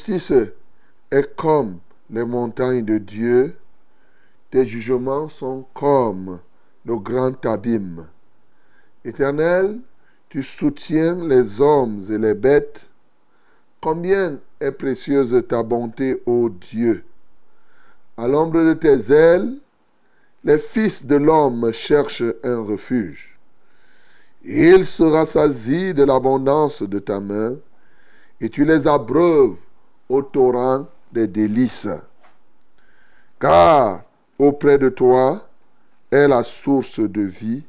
Justice est comme les montagnes de Dieu, tes jugements sont comme le grand abîme. Éternel, tu soutiens les hommes et les bêtes. Combien est précieuse ta bonté, ô Dieu! À l'ombre de tes ailes, les fils de l'homme cherchent un refuge. Ils se rassasient de l'abondance de ta main, et tu les abreuves au torrent des délices. Car auprès de toi est la source de vie.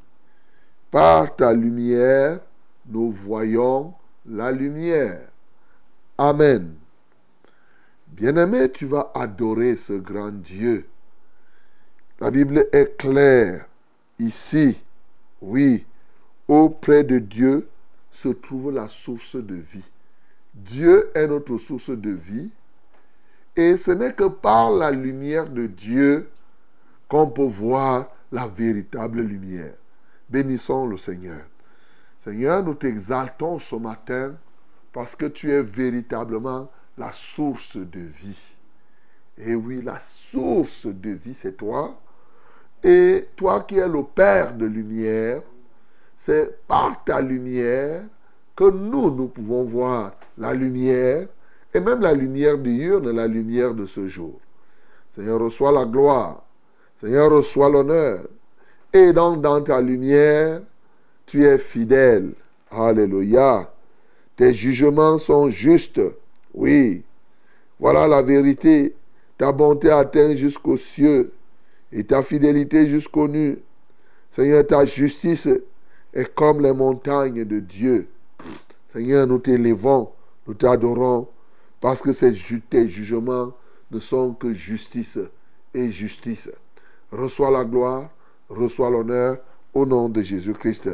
Par ta lumière, nous voyons la lumière. Amen. Bien-aimé, tu vas adorer ce grand Dieu. La Bible est claire ici. Oui, auprès de Dieu se trouve la source de vie. Dieu est notre source de vie. Et ce n'est que par la lumière de Dieu qu'on peut voir la véritable lumière. Bénissons le Seigneur. Seigneur, nous t'exaltons ce matin parce que tu es véritablement la source de vie. Et oui, la source de vie, c'est toi. Et toi qui es le Père de lumière, c'est par ta lumière que nous, nous pouvons voir la lumière, et même la lumière diurne, la lumière de ce jour. Seigneur, reçois la gloire. Seigneur, reçois l'honneur. Et donc, dans ta lumière, tu es fidèle. Alléluia. Tes jugements sont justes. Oui. Voilà la vérité. Ta bonté atteint jusqu'aux cieux et ta fidélité jusqu'aux nues. Seigneur, ta justice est comme les montagnes de Dieu. Seigneur, nous t'élevons, nous t'adorons, parce que ces tes jugements ne sont que justice et justice. Reçois la gloire, reçois l'honneur au nom de Jésus-Christ.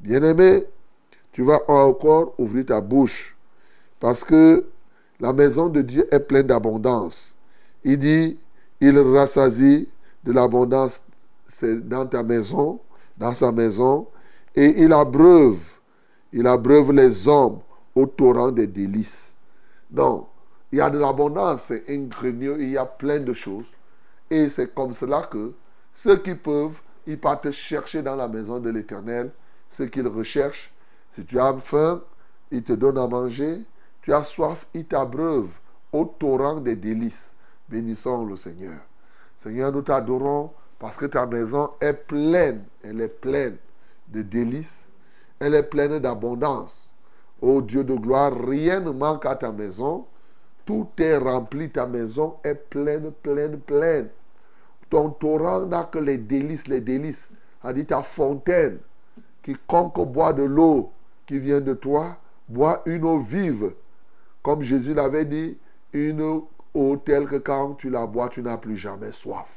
Bien-aimé, tu vas encore ouvrir ta bouche, parce que la maison de Dieu est pleine d'abondance. Il dit, il rassasie de l'abondance dans ta maison, dans sa maison, et il abreuve, il abreuve les hommes au torrent des délices. Donc, il y a de l'abondance, c'est un grenier, il y a plein de choses. Et c'est comme cela que ceux qui peuvent, ils partent chercher dans la maison de l'Éternel ce qu'ils recherchent. Si tu as faim, il te donne à manger. Tu as soif, il t'abreuve au torrent des délices. Bénissons le Seigneur. Seigneur, nous t'adorons parce que ta maison est pleine, elle est pleine de délices, elle est pleine d'abondance. Ô Dieu de gloire, rien ne manque à ta maison. Tout est rempli, ta maison est pleine, pleine, pleine. Ton torrent n'a que les délices, les délices. A dit ta fontaine. Quiconque boit de l'eau qui vient de toi, boit une eau vive. Comme Jésus l'avait dit, une eau telle que quand tu la bois, tu n'as plus jamais soif.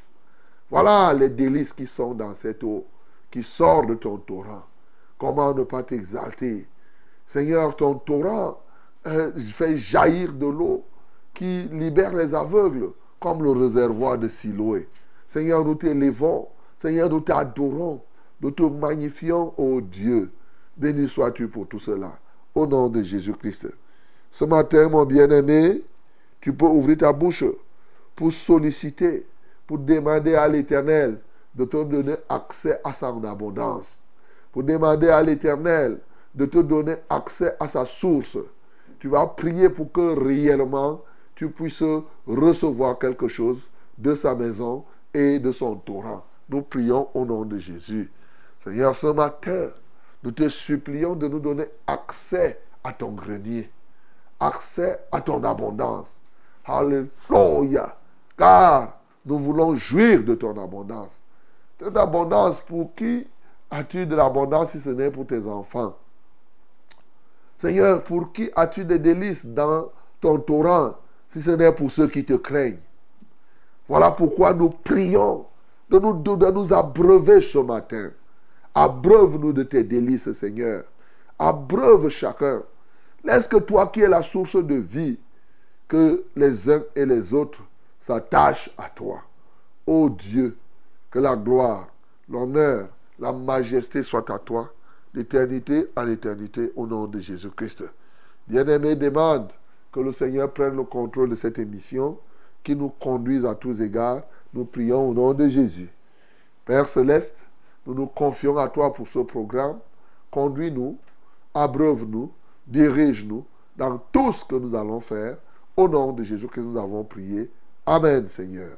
Voilà les délices qui sont dans cette eau, qui sort de ton torrent. Comment ne pas t'exalter? Seigneur, ton torrent euh, fait jaillir de l'eau qui libère les aveugles, comme le réservoir de Siloé. Seigneur, nous t'élevons. Seigneur, nous t'adorons. Nous te magnifions, ô Dieu. Béni sois-tu pour tout cela. Au nom de Jésus-Christ. Ce matin, mon bien-aimé, tu peux ouvrir ta bouche pour solliciter, pour demander à l'Éternel de te donner accès à son abondance. Pour demander à l'Éternel de te donner accès à sa source. Tu vas prier pour que réellement tu puisses recevoir quelque chose de sa maison et de son torrent. Nous prions au nom de Jésus. Seigneur, ce matin, nous te supplions de nous donner accès à ton grenier, accès à ton abondance. Alléluia. Car nous voulons jouir de ton abondance. Cette abondance, pour qui as-tu de l'abondance si ce n'est pour tes enfants? Seigneur, pour qui as-tu des délices dans ton torrent si ce n'est pour ceux qui te craignent? Voilà pourquoi nous prions de nous, de nous abreuver ce matin. Abreuve-nous de tes délices, Seigneur. Abreuve chacun. Laisse que toi qui es la source de vie, que les uns et les autres s'attachent à toi. Ô Dieu, que la gloire, l'honneur, la majesté soient à toi, d'éternité à l'éternité, au nom de Jésus-Christ. Bien-aimé, demande que le Seigneur prenne le contrôle de cette émission, qui nous conduise à tous égards. Nous prions au nom de Jésus. Père céleste, nous nous confions à toi pour ce programme. Conduis-nous, abreuve-nous, dirige-nous dans tout ce que nous allons faire. Au nom de Jésus que nous avons prié. Amen, Seigneur.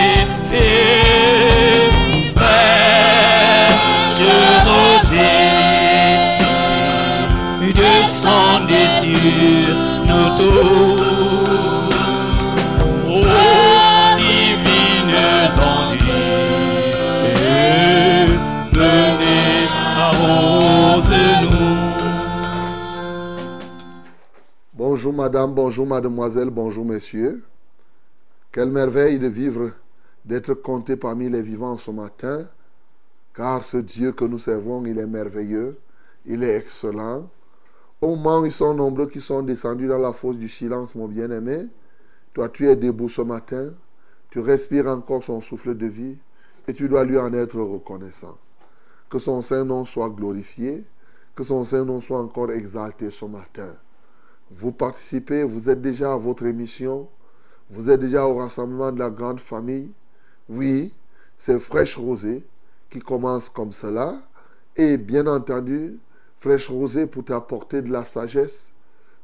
madame, bonjour mademoiselle, bonjour messieurs. Quelle merveille de vivre, d'être compté parmi les vivants ce matin, car ce Dieu que nous servons, il est merveilleux, il est excellent. Au moment où ils sont nombreux qui sont descendus dans la fosse du silence, mon bien-aimé, toi tu es debout ce matin, tu respires encore son souffle de vie et tu dois lui en être reconnaissant. Que son Saint-Nom soit glorifié, que son Saint-Nom soit encore exalté ce matin. Vous participez, vous êtes déjà à votre émission, vous êtes déjà au rassemblement de la grande famille. Oui, c'est Fraîche Rosée qui commence comme cela. Et bien entendu, Fraîche Rosée pour t'apporter de la sagesse,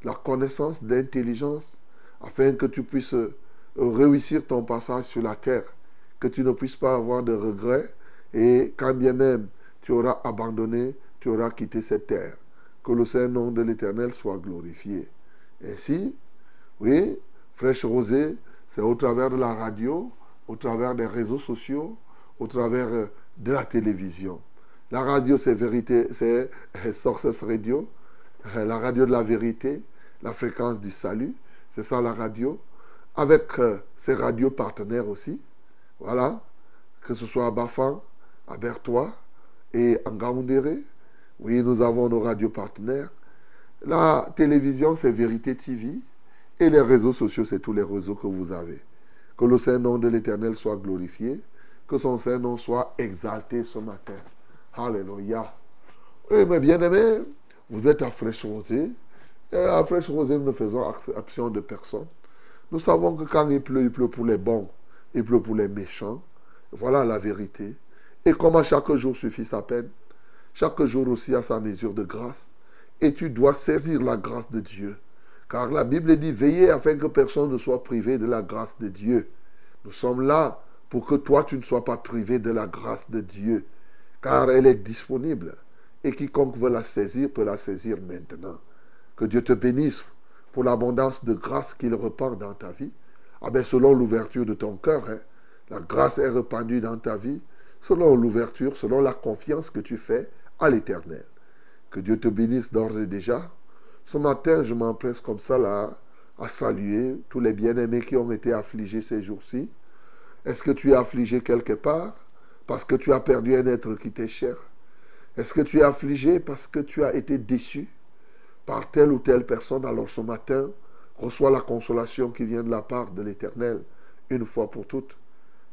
la connaissance, de l'intelligence, afin que tu puisses euh, réussir ton passage sur la terre, que tu ne puisses pas avoir de regrets, et quand bien même tu auras abandonné, tu auras quitté cette terre. Que le Saint-Nom de l'Éternel soit glorifié. Ainsi, oui, Fraîche Rosée, c'est au travers de la radio, au travers des réseaux sociaux, au travers euh, de la télévision. La radio, c'est vérité, c'est euh, Sources Radio, euh, la radio de la vérité, la fréquence du salut, c'est ça la radio, avec ses radios partenaires aussi. Voilà, que ce soit à Bafan, à Bertois et en Gaoundéré. Oui, nous avons nos radios partenaires. La télévision, c'est Vérité TV. Et les réseaux sociaux, c'est tous les réseaux que vous avez. Que le Saint-Nom de l'Éternel soit glorifié. Que son Saint-Nom soit exalté ce matin. Alléluia. Oui, mes bien-aimés, Vous êtes à Fraîche Rosée. À Fraîche Rosée, nous ne faisons absence de personne. Nous savons que quand il pleut, il pleut pour les bons, il pleut pour les méchants. Voilà la vérité. Et comment chaque jour suffit sa peine, chaque jour aussi a sa mesure de grâce. Et tu dois saisir la grâce de Dieu. Car la Bible dit, veillez afin que personne ne soit privé de la grâce de Dieu. Nous sommes là pour que toi, tu ne sois pas privé de la grâce de Dieu. Car elle est disponible. Et quiconque veut la saisir peut la saisir maintenant. Que Dieu te bénisse pour l'abondance de grâce qu'il repart dans ta vie. Ah ben, selon l'ouverture de ton cœur, hein, la grâce est répandue dans ta vie, selon l'ouverture, selon la confiance que tu fais à l'éternel. Que Dieu te bénisse d'ores et déjà. Ce matin, je m'empresse comme ça là à saluer tous les bien-aimés qui ont été affligés ces jours-ci. Est-ce que tu es affligé quelque part parce que tu as perdu un être qui t'est cher? Est-ce que tu es affligé parce que tu as été déçu par telle ou telle personne? Alors ce matin, reçois la consolation qui vient de la part de l'Éternel une fois pour toutes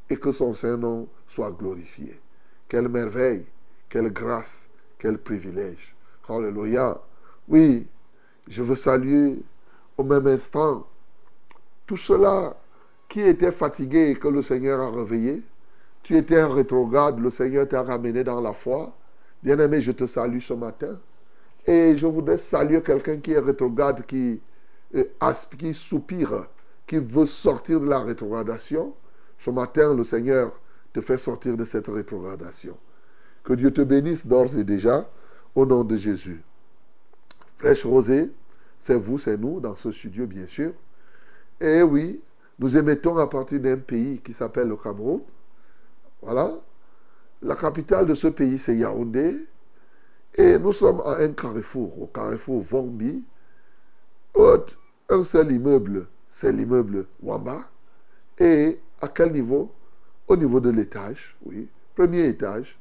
et que son Saint-Nom soit glorifié. Quelle merveille, quelle grâce, quel privilège. Alléluia. Oui, je veux saluer au même instant tout cela qui était fatigué et que le Seigneur a réveillé. Tu étais un rétrograde, le Seigneur t'a ramené dans la foi. Bien-aimé, je te salue ce matin. Et je voudrais saluer quelqu'un qui est rétrograde, qui, euh, qui soupire, qui veut sortir de la rétrogradation. Ce matin, le Seigneur te fait sortir de cette rétrogradation. Que Dieu te bénisse d'ores et déjà, au nom de Jésus. Fraîche Rosée, c'est vous, c'est nous, dans ce studio, bien sûr. Et oui, nous émettons à partir d'un pays qui s'appelle le Cameroun. Voilà. La capitale de ce pays, c'est Yaoundé. Et nous sommes à un carrefour, au carrefour Vombi. Un seul immeuble, c'est l'immeuble Wamba. Et à quel niveau? Au niveau de l'étage, oui. Premier étage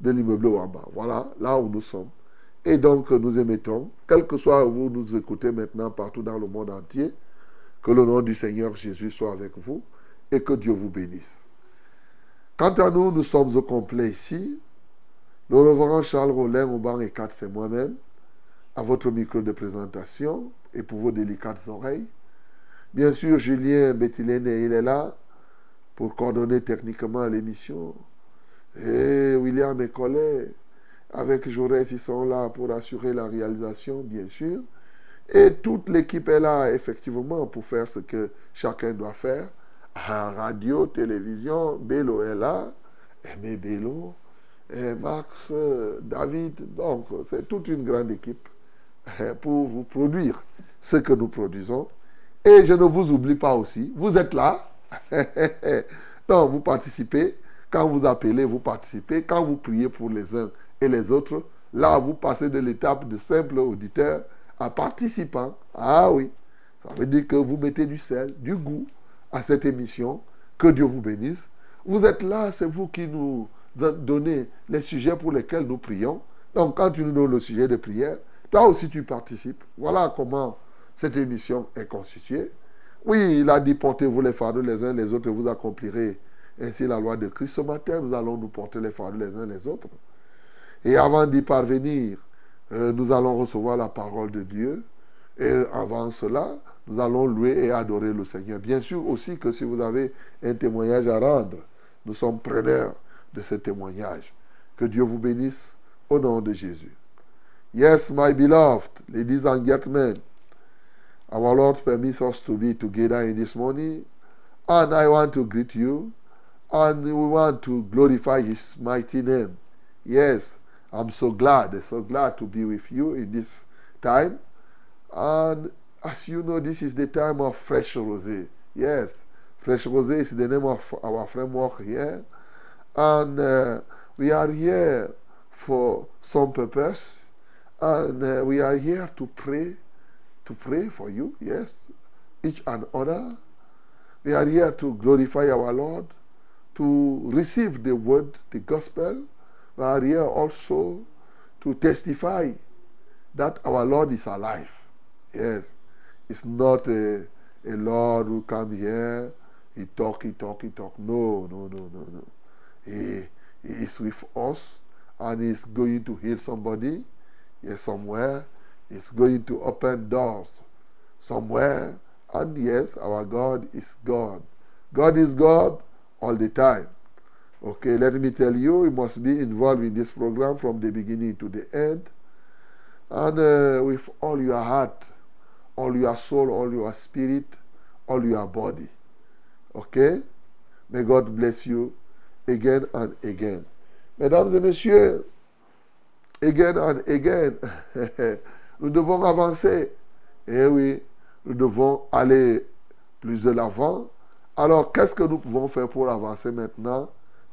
de l'immeuble Wamba. Voilà, là où nous sommes. Et donc, nous émettons, quel que soit vous nous écoutez maintenant partout dans le monde entier, que le nom du Seigneur Jésus soit avec vous et que Dieu vous bénisse. Quant à nous, nous sommes au complet ici. Le reverend Charles Rollin au banc et 4, c'est moi-même, à votre micro de présentation et pour vos délicates oreilles. Bien sûr, Julien Bettilène, il est là pour coordonner techniquement l'émission. Et William et Collet, avec Jaurès, ils sont là pour assurer la réalisation, bien sûr. Et toute l'équipe est là, effectivement, pour faire ce que chacun doit faire. Radio, télévision, Bélo est là, Aimé Bélo, et Max, David. Donc, c'est toute une grande équipe hein, pour vous produire ce que nous produisons. Et je ne vous oublie pas aussi, vous êtes là. Donc, vous participez. Quand vous appelez, vous participez. Quand vous priez pour les uns et les autres, là, vous passez de l'étape de simple auditeur à participant. Ah oui, ça veut dire que vous mettez du sel, du goût à cette émission. Que Dieu vous bénisse. Vous êtes là, c'est vous qui nous donnez les sujets pour lesquels nous prions. Donc quand tu nous donnes le sujet de prière, toi aussi tu participes. Voilà comment cette émission est constituée. Oui, il a dit portez-vous les fardeaux les uns les autres et vous accomplirez ainsi la loi de Christ. Ce matin, nous allons nous porter les fardeaux les uns les autres. Et avant d'y parvenir, euh, nous allons recevoir la parole de Dieu. Et avant cela, nous allons louer et adorer le Seigneur. Bien sûr aussi que si vous avez un témoignage à rendre, nous sommes preneurs de ce témoignage. Que Dieu vous bénisse au nom de Jésus. Yes, my beloved, ladies and gentlemen, our Lord permits us to be together in this morning, and I want to greet you, and we want to glorify His mighty name. Yes, I'm so glad, so glad to be with you in this time. And as you know, this is the time of fresh rosé. Yes, fresh rosé is the name of our framework here. And uh, we are here for some purpose. And uh, we are here to pray, to pray for you, yes, each and other. We are here to glorify our Lord, to receive the word, the gospel, we are here also to testify that our Lord is alive. Yes. It's not a, a Lord who come here, he talk, he talk, he talk. No, no, no, no, no. He, he is with us and he's going to heal somebody. Yes, somewhere He's going to open doors. Somewhere, and yes, our God is God. God is God all the time. Okay, let me tell you, you must be involved in this program from the beginning to the end. And uh, with all your heart, all your soul, all your spirit, all your body. Okay? May God bless you again and again. Mesdames et messieurs, again and again, nous devons avancer. Eh oui, nous devons aller plus de l'avant. Alors, qu'est-ce que nous pouvons faire pour avancer maintenant?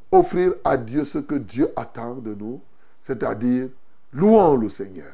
Offrir à Dieu ce que Dieu attend de nous, c'est-à-dire louons le Seigneur.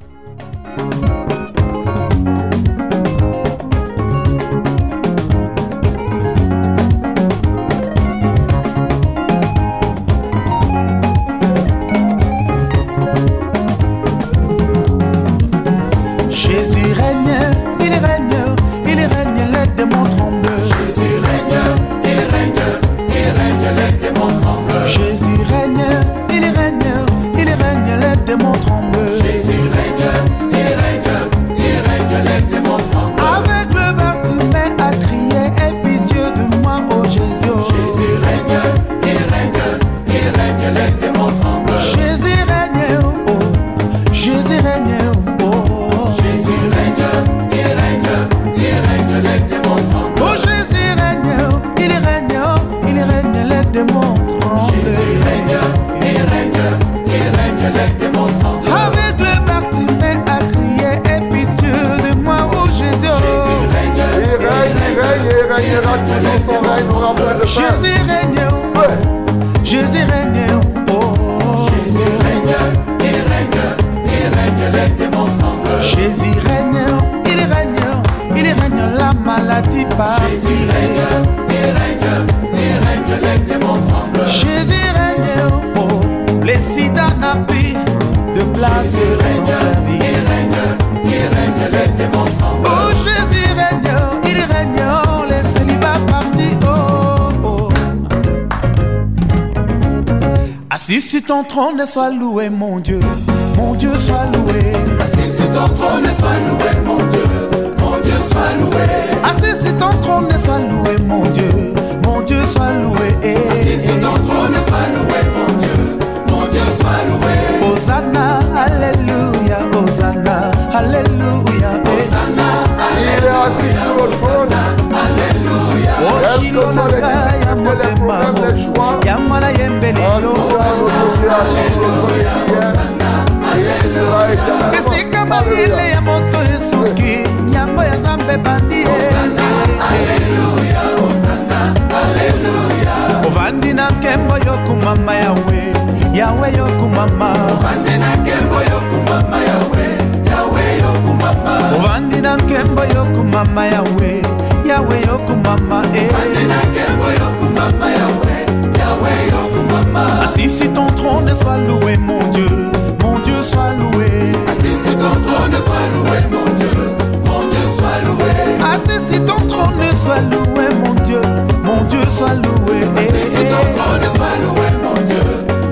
Jésus règne, oh. Jésus règne, oh. Jésus règne, il règne, il règne, les démons tremblent. Jésus règne, il règne, il règne, la maladie passe. Jésus règne, il règne, il règne, les démons tremblent. Jésus règne, oh. Les sida n'a plus de place. Ton trône, sois loué, mon Dieu. Mon Dieu, sois loué. Assis sur ton trône, sois loué, mon Dieu. Mon Dieu, sois loué. Assis sur ton trône, sois loué, mon Dieu. Mon Dieu, sois loué. Assis sur ton trône, sois loué, mon Dieu. Mon Dieu, sois loué. Hosanna, Alléluia. Hosanna, Alléluia. Hosanna, sur le trône. Oh, motema mwana yembeli yo. Esika mayele ya moto esuki yango ya nzambe bandi ovandi na nkembo yokumama yawe yawe yokumama. Ovandi na nkembo yokumama yawe yawe Assis sur ton trône, sois loué, mon Dieu. Mon Dieu, sois loué. Assis sur ton trône, sois loué, mon Dieu. Mon Dieu, sois loué. Assis sur ton trône, sois loué, mon Dieu. Mon Dieu, sois loué. Assis sur ton trône, sois loué, mon Dieu.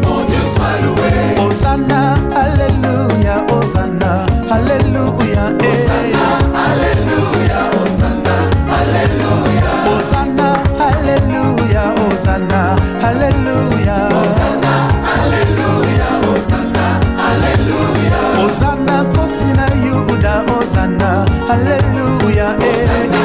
Mon Dieu, sois loué. Hosanna, Alléluia, Hosanna, Alléluia. Hosanna, Alléluia, Hosanna, Alléluia. Hallelujah. Eh.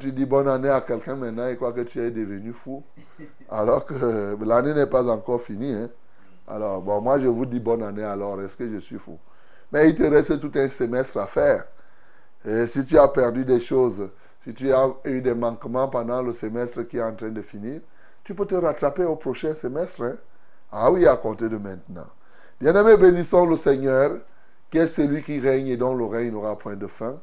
Tu dis bonne année à quelqu'un maintenant, il croit que tu es devenu fou. Alors que l'année n'est pas encore finie. hein. Alors, bon, moi je vous dis bonne année alors, est-ce que je suis fou? Mais il te reste tout un semestre à faire. Et si tu as perdu des choses, si tu as eu des manquements pendant le semestre qui est en train de finir, tu peux te rattraper au prochain semestre. hein. Ah oui, à compter de maintenant. Bien-aimés, bénissons le Seigneur, qui est celui qui règne et dont le règne n'aura point de fin.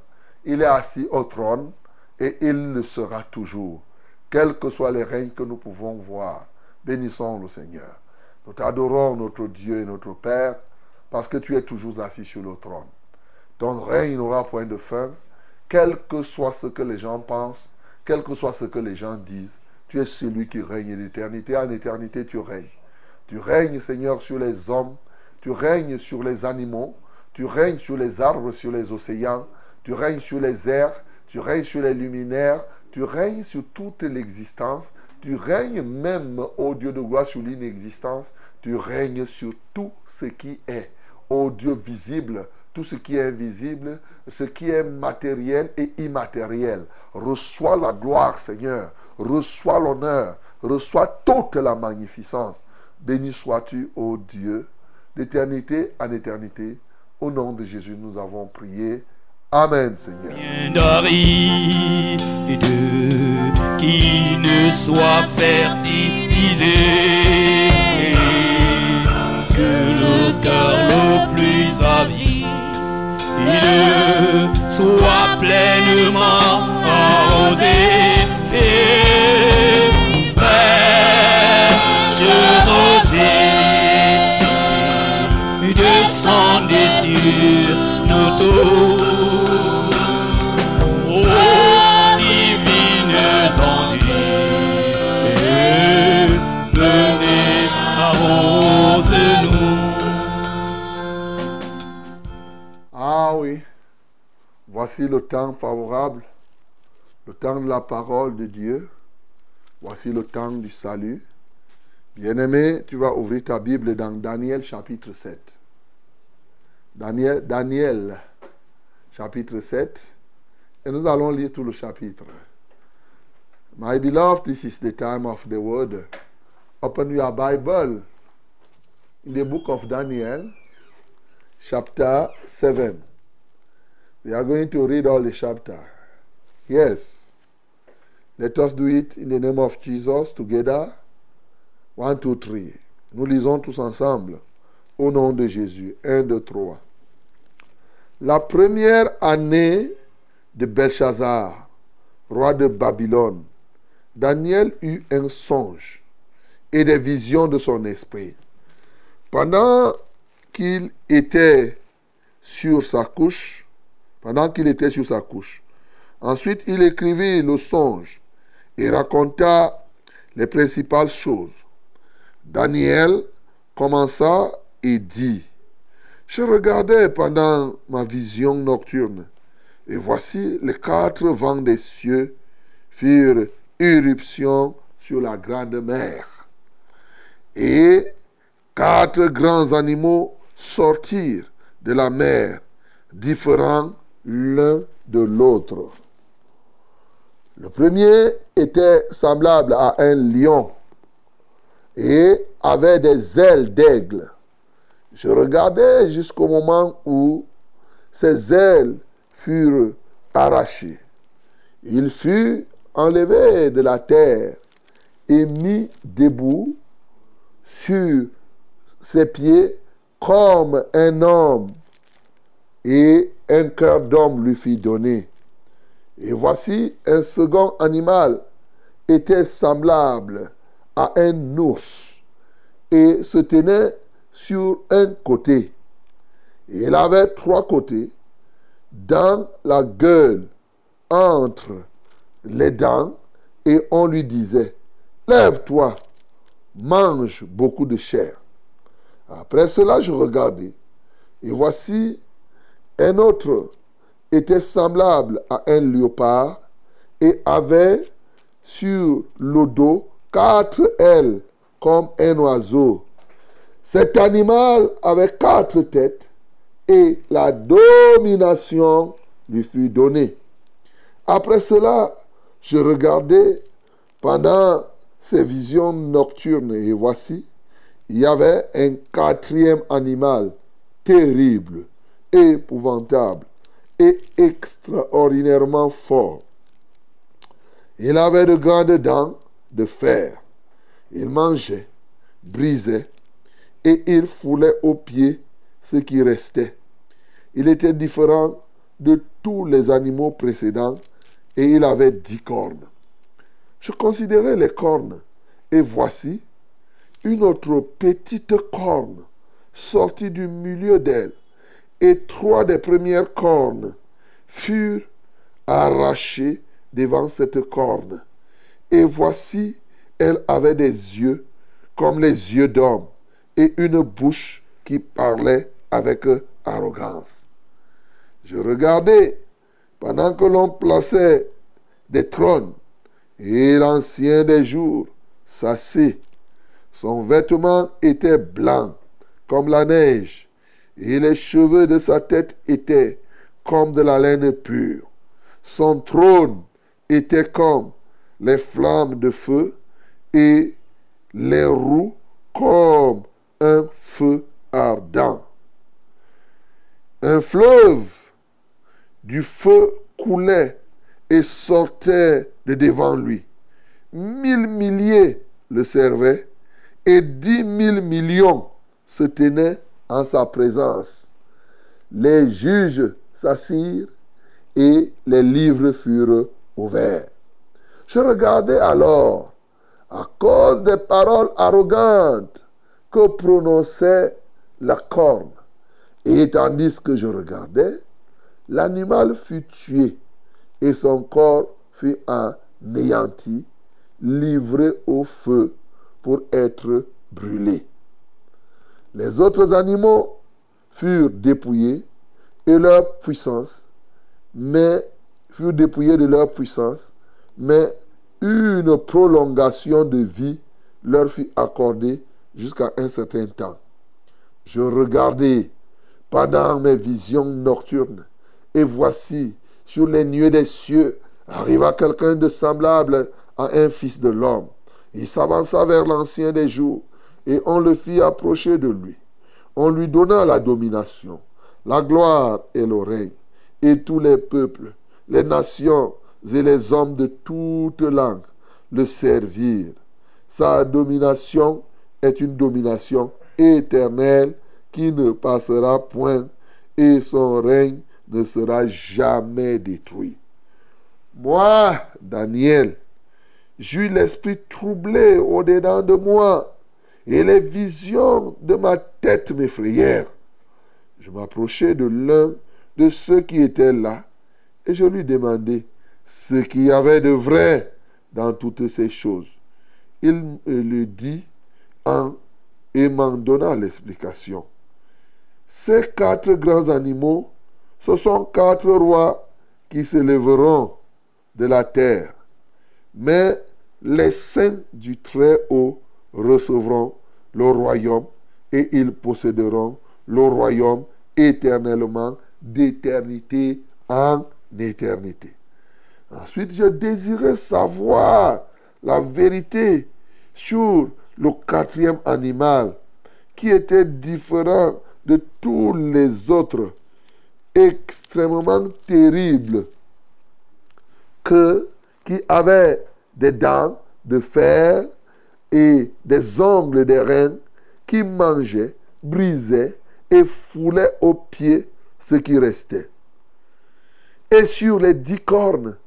Il est assis au trône et il le sera toujours, quels que soient les règnes que nous pouvons voir. Bénissons le Seigneur. Nous t'adorons, notre Dieu et notre Père, parce que tu es toujours assis sur le trône. Ton règne n'aura point de fin, quel que soit ce que les gens pensent, quel que soit ce que les gens disent. Tu es celui qui règne d'éternité en éternité, tu règnes. Tu règnes, Seigneur, sur les hommes, tu règnes sur les animaux, tu règnes sur les arbres, sur les océans, tu règnes sur les airs, tu règnes sur les luminaires, tu règnes sur toute l'existence, tu règnes même, ô Dieu de gloire, sur l'inexistence, tu règnes sur tout ce qui est, ô Dieu visible, tout ce qui est invisible, ce qui est matériel et immatériel. Reçois la gloire, Seigneur, reçois l'honneur, reçois toute la magnificence. Béni sois-tu, ô Dieu, d'éternité en éternité. Au nom de Jésus, nous avons prié. Amen, Seigneur. Bien d'Aride qui ne soit fertilisé que le cœur le plus avide soit pleinement arrosé et rosée descendez sur nos tours. Voici le temps favorable, le temps de la parole de Dieu. Voici le temps du salut. Bien-aimé, tu vas ouvrir ta Bible dans Daniel chapitre 7. Daniel, Daniel chapitre 7. Et nous allons lire tout le chapitre. My beloved, this is the time of the word. Open your Bible in the book of Daniel, chapter 7. We are going to read all the chapter. Yes. Let us do it in the name of Jesus together. One, two, three. Nous lisons tous ensemble. Au nom de Jésus. Un, deux, trois. La première année de Belshazzar, roi de Babylone, Daniel eut un songe et des visions de son esprit. Pendant qu'il était sur sa couche, pendant qu'il était sur sa couche. Ensuite, il écrivit le songe et raconta les principales choses. Daniel commença et dit, je regardais pendant ma vision nocturne, et voici les quatre vents des cieux firent irruption sur la grande mer. Et quatre grands animaux sortirent de la mer, différents l'un de l'autre. Le premier était semblable à un lion et avait des ailes d'aigle. Je regardais jusqu'au moment où ses ailes furent arrachées. Il fut enlevé de la terre et mis debout sur ses pieds comme un homme et un cœur d'homme lui fit donner. Et voici un second animal était semblable à un ours et se tenait sur un côté. Il avait trois côtés dans la gueule, entre les dents, et on lui disait, lève-toi, mange beaucoup de chair. Après cela, je regardais, et voici un autre était semblable à un léopard et avait sur le dos quatre ailes comme un oiseau. Cet animal avait quatre têtes et la domination lui fut donnée. Après cela, je regardais pendant ces visions nocturnes et voici, il y avait un quatrième animal terrible, épouvantable et extraordinairement fort. Il avait de grandes dents de fer. Il mangeait, brisait et il foulait aux pieds ce qui restait. Il était différent de tous les animaux précédents et il avait dix cornes. Je considérais les cornes et voici une autre petite corne sortit du milieu d'elle et trois des premières cornes furent arrachées devant cette corne. Et voici, elle avait des yeux comme les yeux d'homme et une bouche qui parlait avec arrogance. Je regardais pendant que l'on plaçait des trônes et l'ancien des jours s'assit. Son vêtement était blanc comme la neige et les cheveux de sa tête étaient comme de la laine pure. Son trône était comme les flammes de feu et les roues comme un feu ardent. Un fleuve du feu coulait et sortait de devant lui. Mille milliers le servaient et dix mille millions se tenaient en sa présence. Les juges s'assirent et les livres furent ouverts. Je regardais alors, à cause des paroles arrogantes que prononçait la corne, et tandis que je regardais, l'animal fut tué et son corps fut anéanti, livré au feu pour être brûlé. Les autres animaux furent dépouillés et leur puissance, mais furent dépouillés de leur puissance, mais une prolongation de vie leur fut accordée jusqu'à un certain temps. Je regardais pendant mes visions nocturnes, et voici, sur les nuées des cieux, arriva quelqu'un de semblable à un fils de l'homme. Il s'avança vers l'ancien des jours, et on le fit approcher de lui. On lui donna la domination, la gloire et le règne, et tous les peuples, les nations et les hommes de toutes langues le servirent. Sa domination est une domination éternelle qui ne passera point, et son règne ne sera jamais détruit. Moi, Daniel, j'eus l'esprit troublé au-dedans de moi, et les visions de ma tête m'effrayèrent. Je m'approchai de l'un de ceux qui étaient là, et je lui demandai ce qu'il y avait de vrai dans toutes ces choses. Il me le dit en, et m'en donna l'explication. Ces quatre grands animaux, ce sont quatre rois qui se lèveront de la terre. Mais les saints du Très-Haut recevront le royaume et ils posséderont le royaume éternellement d'éternité en éternité. Ensuite, je désirais savoir la vérité sur le quatrième animal qui était différent de tous les autres, extrêmement terrible, que, qui avait des dents de fer et des ongles de reines qui mangeaient, brisaient et foulaient aux pieds ce qui restait. Et sur les dix cornes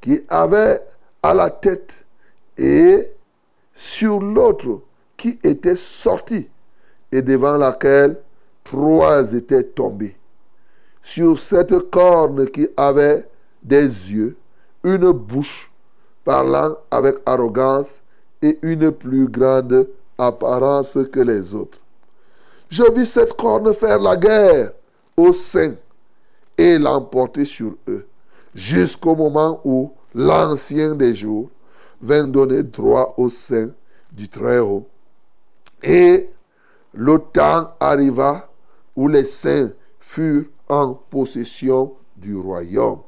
qui avaient à la tête et sur l'autre qui était sorti et devant laquelle trois étaient tombés. Sur cette corne qui avait des yeux, une bouche parlant avec arrogance et une plus grande apparence que les autres. Je vis cette corne faire la guerre aux saints et l'emporter sur eux, jusqu'au moment où l'ancien des jours vint donner droit aux saints du Très-Haut. Et le temps arriva où les saints furent en possession du royaume.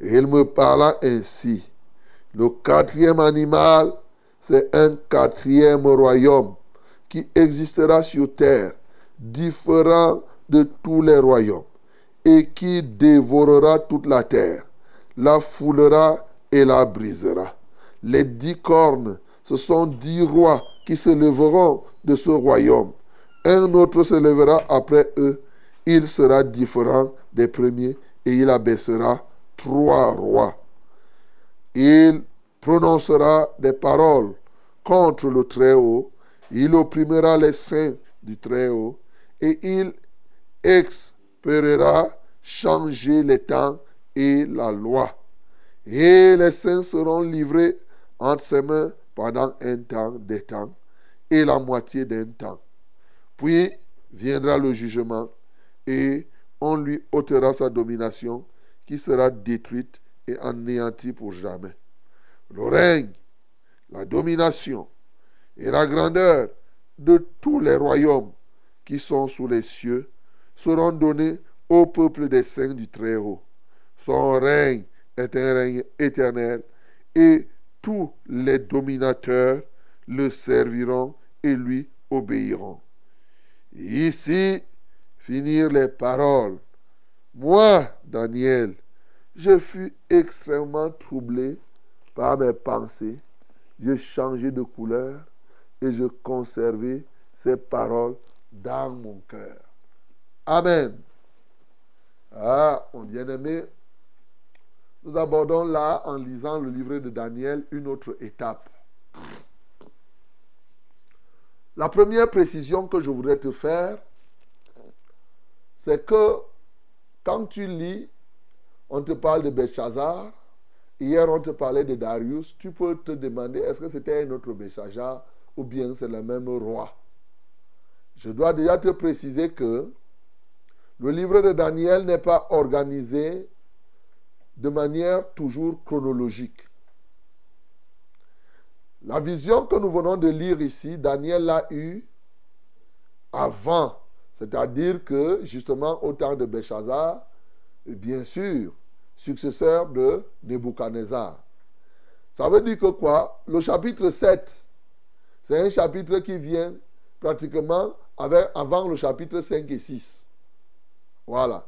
Il me parla ainsi. Le quatrième animal, c'est un quatrième royaume qui existera sur terre, différent de tous les royaumes, et qui dévorera toute la terre, la foulera et la brisera. Les dix cornes, ce sont dix rois qui se lèveront de ce royaume. Un autre se lèvera après eux. Il sera différent des premiers et il abaissera trois rois. Il prononcera des paroles contre le Très-Haut. Il opprimera les saints du Très-Haut et il espérera changer les temps et la loi. Et les saints seront livrés entre ses mains pendant un temps, des temps, et la moitié d'un temps. Puis viendra le jugement et on lui ôtera sa domination qui sera détruite et anéantie pour jamais. Le règne, la domination et la grandeur de tous les royaumes qui sont sous les cieux seront donnés au peuple des saints du Très-Haut. Son règne est un règne éternel et tous les dominateurs le serviront et lui obéiront. Ici finirent les paroles. Moi, Daniel, je fus extrêmement troublé par mes pensées. J'ai changé de couleur et je conservais ces paroles dans mon cœur. Amen. Ah, mon bien-aimé, nous abordons là, en lisant le livret de Daniel, une autre étape. La première précision que je voudrais te faire, c'est que quand tu lis, on te parle de Belshazzar, hier on te parlait de Darius, tu peux te demander est-ce que c'était un autre Belshazzar ou bien c'est le même roi? Je dois déjà te préciser que le livre de Daniel n'est pas organisé de manière toujours chronologique. La vision que nous venons de lire ici, Daniel l'a eue avant, c'est-à-dire que justement au temps de Belshazzar, bien sûr, successeur de Nebuchadnezzar. Ça veut dire que quoi? Le chapitre 7, c'est un chapitre qui vient pratiquement avant le chapitre 5 et 6. Voilà.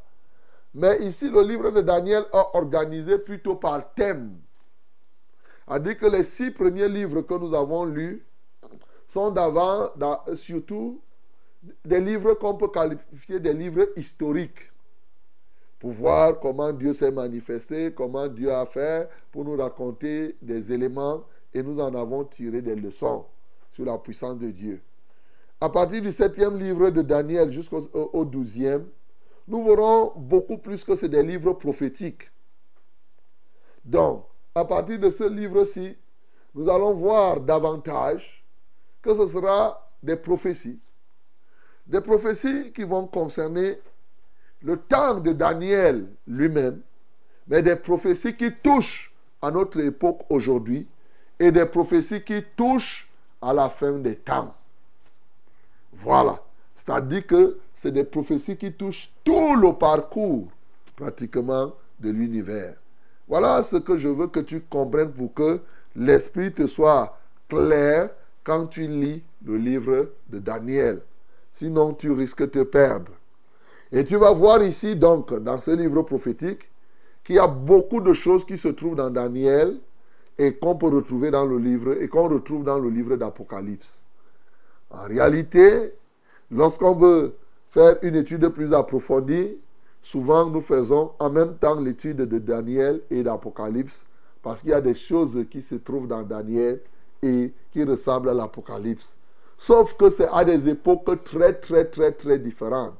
Mais ici, le livre de Daniel est organisé plutôt par thème. A dit que les six premiers livres que nous avons lus sont d'avant, surtout des livres qu'on peut qualifier des livres historiques. Pour voir comment Dieu s'est manifesté, comment Dieu a fait, pour nous raconter des éléments et nous en avons tiré des leçons sur la puissance de Dieu. À partir du septième livre de Daniel jusqu'au douzième, nous verrons beaucoup plus que c'est des livres prophétiques. Donc, à partir de ce livre-ci, nous allons voir davantage que ce sera des prophéties. Des prophéties qui vont concerner le temps de Daniel lui-même, mais des prophéties qui touchent à notre époque aujourd'hui et des prophéties qui touchent à la fin des temps. Voilà. C'est-à-dire que c'est des prophéties qui touchent tout le parcours pratiquement de l'univers. Voilà ce que je veux que tu comprennes pour que l'esprit te soit clair quand tu lis le livre de Daniel. Sinon, tu risques de te perdre. Et tu vas voir ici, donc, dans ce livre prophétique, qu'il y a beaucoup de choses qui se trouvent dans Daniel et qu'on peut retrouver dans le livre et qu'on retrouve dans le livre d'Apocalypse. En réalité, lorsqu'on veut faire une étude plus approfondie, souvent nous faisons en même temps l'étude de Daniel et d'Apocalypse, parce qu'il y a des choses qui se trouvent dans Daniel et qui ressemblent à l'Apocalypse. Sauf que c'est à des époques très, très, très, très différentes.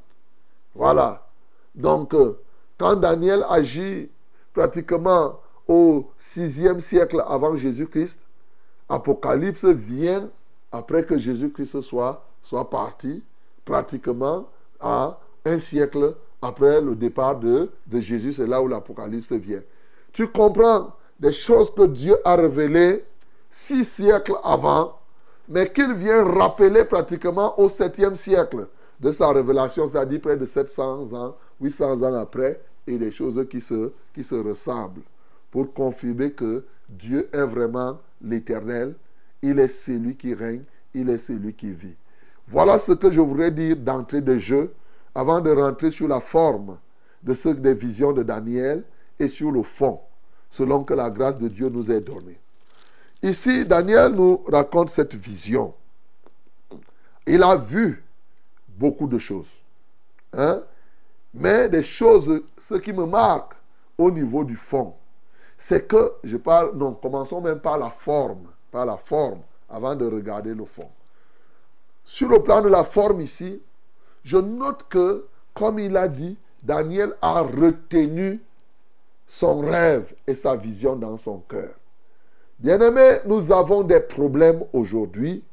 Voilà. Donc, euh, quand Daniel agit pratiquement au 6e siècle avant Jésus-Christ, Apocalypse vient après que Jésus-Christ soit, soit parti, pratiquement à un siècle après le départ de, de Jésus. C'est là où l'Apocalypse vient. Tu comprends des choses que Dieu a révélées six siècles avant, mais qu'il vient rappeler pratiquement au septième siècle. De sa révélation, c'est-à-dire près de 700 ans, 800 ans après, et des choses qui se, qui se ressemblent, pour confirmer que Dieu est vraiment l'éternel, il est celui qui règne, il est celui qui vit. Voilà ce que je voudrais dire d'entrée de jeu, avant de rentrer sur la forme de ce des visions de Daniel et sur le fond, selon que la grâce de Dieu nous est donnée. Ici, Daniel nous raconte cette vision. Il a vu beaucoup de choses. Hein? Mais des choses, ce qui me marque au niveau du fond, c'est que, je parle, non, commençons même par la forme, par la forme, avant de regarder le fond. Sur le plan de la forme ici, je note que, comme il a dit, Daniel a retenu son rêve et sa vision dans son cœur. Bien-aimés, nous avons des problèmes aujourd'hui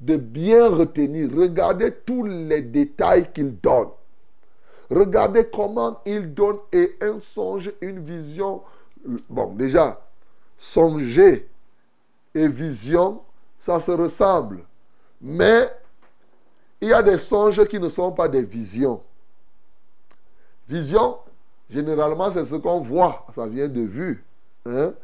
de bien retenir. Regardez tous les détails qu'il donne. Regardez comment il donne et un songe, une vision. Bon, déjà, songer et vision, ça se ressemble. Mais il y a des songes qui ne sont pas des visions. Vision, généralement, c'est ce qu'on voit. Ça vient de vue. Hein?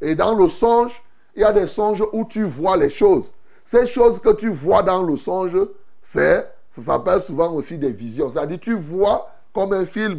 Et dans le songe, il y a des songes où tu vois les choses. Ces choses que tu vois dans le songe, c'est, ça s'appelle souvent aussi des visions. C'est-à-dire, tu vois comme un film,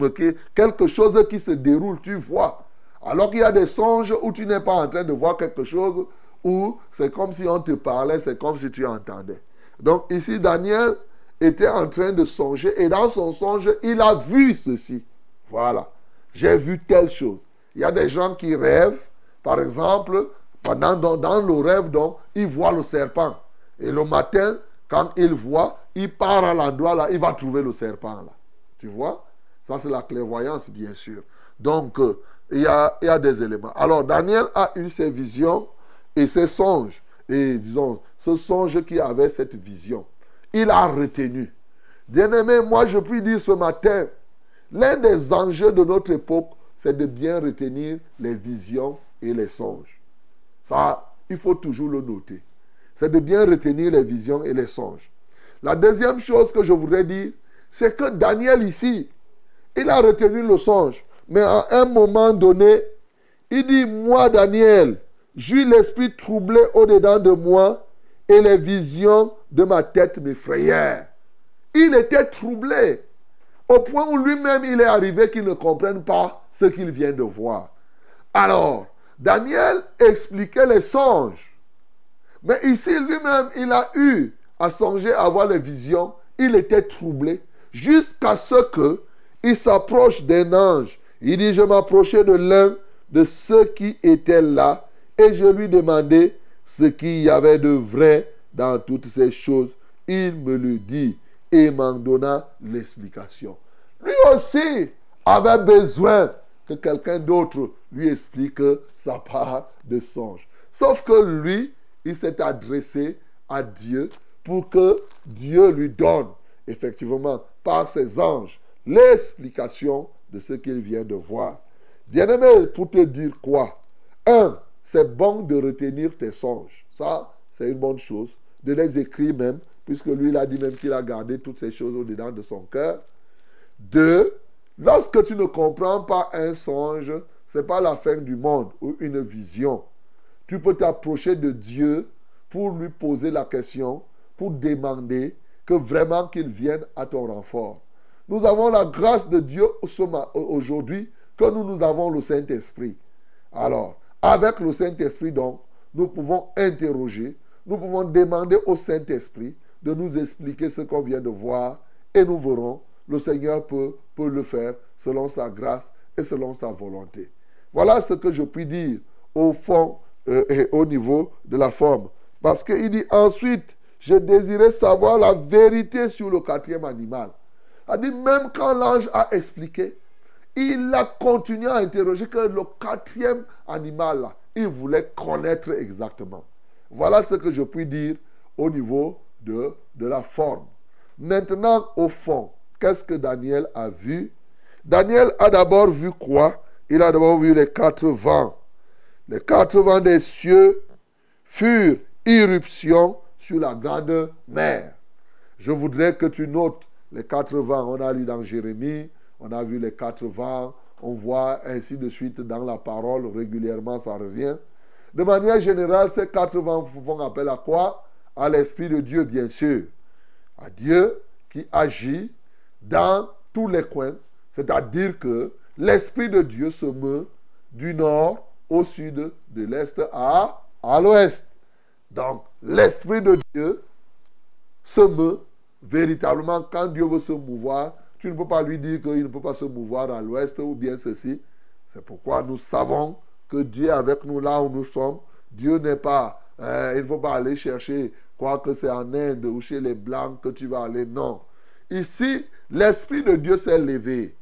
quelque chose qui se déroule, tu vois. Alors qu'il y a des songes où tu n'es pas en train de voir quelque chose, où c'est comme si on te parlait, c'est comme si tu entendais. Donc ici, Daniel était en train de songer et dans son songe, il a vu ceci. Voilà. J'ai vu telle chose. Il y a des gens qui rêvent, par exemple, dans, le rêve, donc, ils voient le serpent. Et le matin, quand il voit, il part à l'endroit là, il va trouver le serpent là. Tu vois? Ça, c'est la clairvoyance, bien sûr. Donc, euh, il, y a, il y a des éléments. Alors, Daniel a eu ses visions et ses songes. Et disons, ce songe qui avait cette vision il a retenu. Bien-aimé, moi je puis dire ce matin, l'un des enjeux de notre époque, c'est de bien retenir les visions et les songes. Ça, il faut toujours le noter. C'est de bien retenir les visions et les songes. La deuxième chose que je voudrais dire, c'est que Daniel ici, il a retenu le songe. Mais à un moment donné, il dit, moi Daniel, j'eus l'esprit troublé au-dedans de moi et les visions de ma tête m'effrayèrent. Il était troublé au point où lui-même il est arrivé qu'il ne comprenne pas ce qu'il vient de voir. Alors, Daniel expliquait les songes. Mais ici, lui-même, il a eu à songer à voir les visions. Il était troublé jusqu'à ce que il s'approche d'un ange. Il dit, je m'approchais de l'un de ceux qui étaient là et je lui demandais ce qu'il y avait de vrai dans toutes ces choses. Il me le dit et m'en donna l'explication. Lui aussi avait besoin que quelqu'un d'autre lui explique sa part de songe. Sauf que lui, il s'est adressé à Dieu pour que Dieu lui donne, effectivement, par ses anges, l'explication de ce qu'il vient de voir. Bien-aimé, pour te dire quoi? Un, c'est bon de retenir tes songes. Ça, c'est une bonne chose. De les écrire même, puisque lui, il a dit même qu'il a gardé toutes ces choses au-dedans de son cœur. Deux, lorsque tu ne comprends pas un songe, ce n'est pas la fin du monde ou une vision. Tu peux t'approcher de Dieu pour lui poser la question, pour demander que vraiment qu'il vienne à ton renfort. Nous avons la grâce de Dieu aujourd'hui que nous, nous avons le Saint-Esprit. Alors, avec le Saint-Esprit, donc, nous pouvons interroger, nous pouvons demander au Saint-Esprit de nous expliquer ce qu'on vient de voir et nous verrons, le Seigneur peut, peut le faire selon sa grâce et selon sa volonté. Voilà ce que je puis dire au fond euh, et au niveau de la forme. Parce qu'il dit ensuite, je désirais savoir la vérité sur le quatrième animal. Il dit, même quand l'ange a expliqué, il a continué à interroger que le quatrième animal, il voulait connaître exactement. Voilà ce que je puis dire au niveau de la forme. Maintenant, au fond, qu'est-ce que Daniel a vu? Daniel a d'abord vu quoi? Il a d'abord vu les quatre vents. Les quatre vents des cieux furent irruption sur la grande mer. Je voudrais que tu notes les quatre vents. On a lu dans Jérémie, on a vu les quatre vents, on voit ainsi de suite dans la parole, régulièrement ça revient. De manière générale, ces quatre vents font appel à quoi? À l'Esprit de Dieu, bien sûr. À Dieu qui agit dans tous les coins. C'est-à-dire que l'Esprit de Dieu se meut du nord au sud, de l'est à, l'ouest. Donc, l'Esprit de Dieu se meut véritablement quand Dieu veut se mouvoir. Tu ne peux pas lui dire qu'il ne peut pas se mouvoir à l'ouest ou bien ceci. C'est pourquoi nous savons que Dieu est avec nous là où nous sommes. Dieu n'est pas, euh, il ne faut pas aller chercher quoi que c'est en Inde ou chez les Blancs que tu vas aller. Non. Ici, l'Esprit de Dieu s'est levé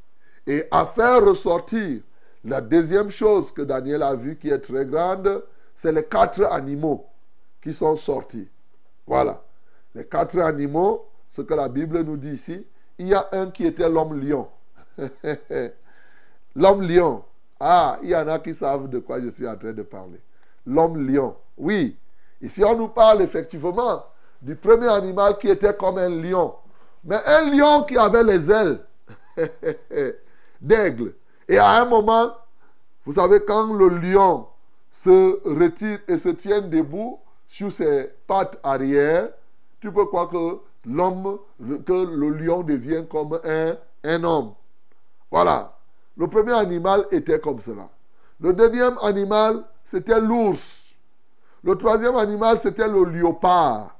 et a fait ressortir la deuxième chose que Daniel a vue qui est très grande, c'est les quatre animaux qui sont sortis. Voilà. Les quatre animaux, ce que la Bible nous dit ici, il y a un qui était l'homme lion. l'homme lion. Ah, il y en a qui savent de quoi je suis en train de parler. L'homme lion. Oui. Ici, on nous parle effectivement du premier animal qui était comme un lion. Mais un lion qui avait les ailes d'aigle. Et à un moment, vous savez, quand le lion se retire et se tient debout sur ses pattes arrière, tu peux croire que l'homme, que le lion devient comme un, homme. Voilà. Le premier animal était comme cela. Le deuxième animal, c'était l'ours. Le troisième animal, c'était le léopard.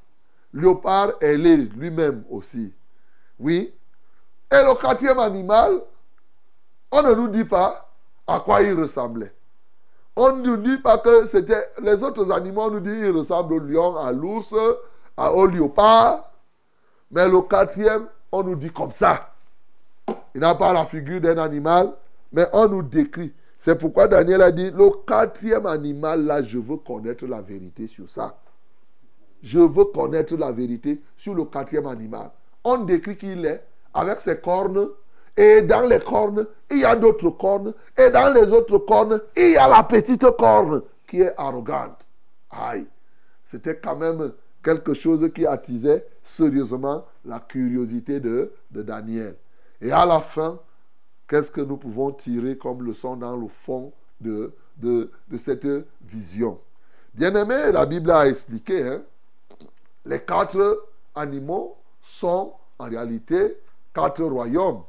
Léopard est lui-même aussi. Oui. Et le quatrième animal, on ne nous dit pas à quoi il ressemblait. On ne nous dit pas que c'était. Les autres animaux, on nous dit qu'il ressemble au lion, à l'ours, au léopard. Mais le quatrième, on nous dit comme ça. Il n'a pas la figure d'un animal, mais on nous décrit. C'est pourquoi Daniel a dit, le quatrième animal, là, je veux connaître la vérité sur ça. Je veux connaître la vérité sur le quatrième animal. On décrit qu'il est avec ses cornes, et dans les cornes, il y a d'autres cornes, et dans les autres cornes, il y a la petite corne qui est arrogante. Aïe, c'était quand même quelque chose qui attisait sérieusement la curiosité de, de Daniel. Et à la fin, qu'est-ce que nous pouvons tirer comme leçon dans le fond de, de, de cette vision? Bien aimé, la Bible a expliqué, hein, les quatre animaux sont en réalité quatre royaumes.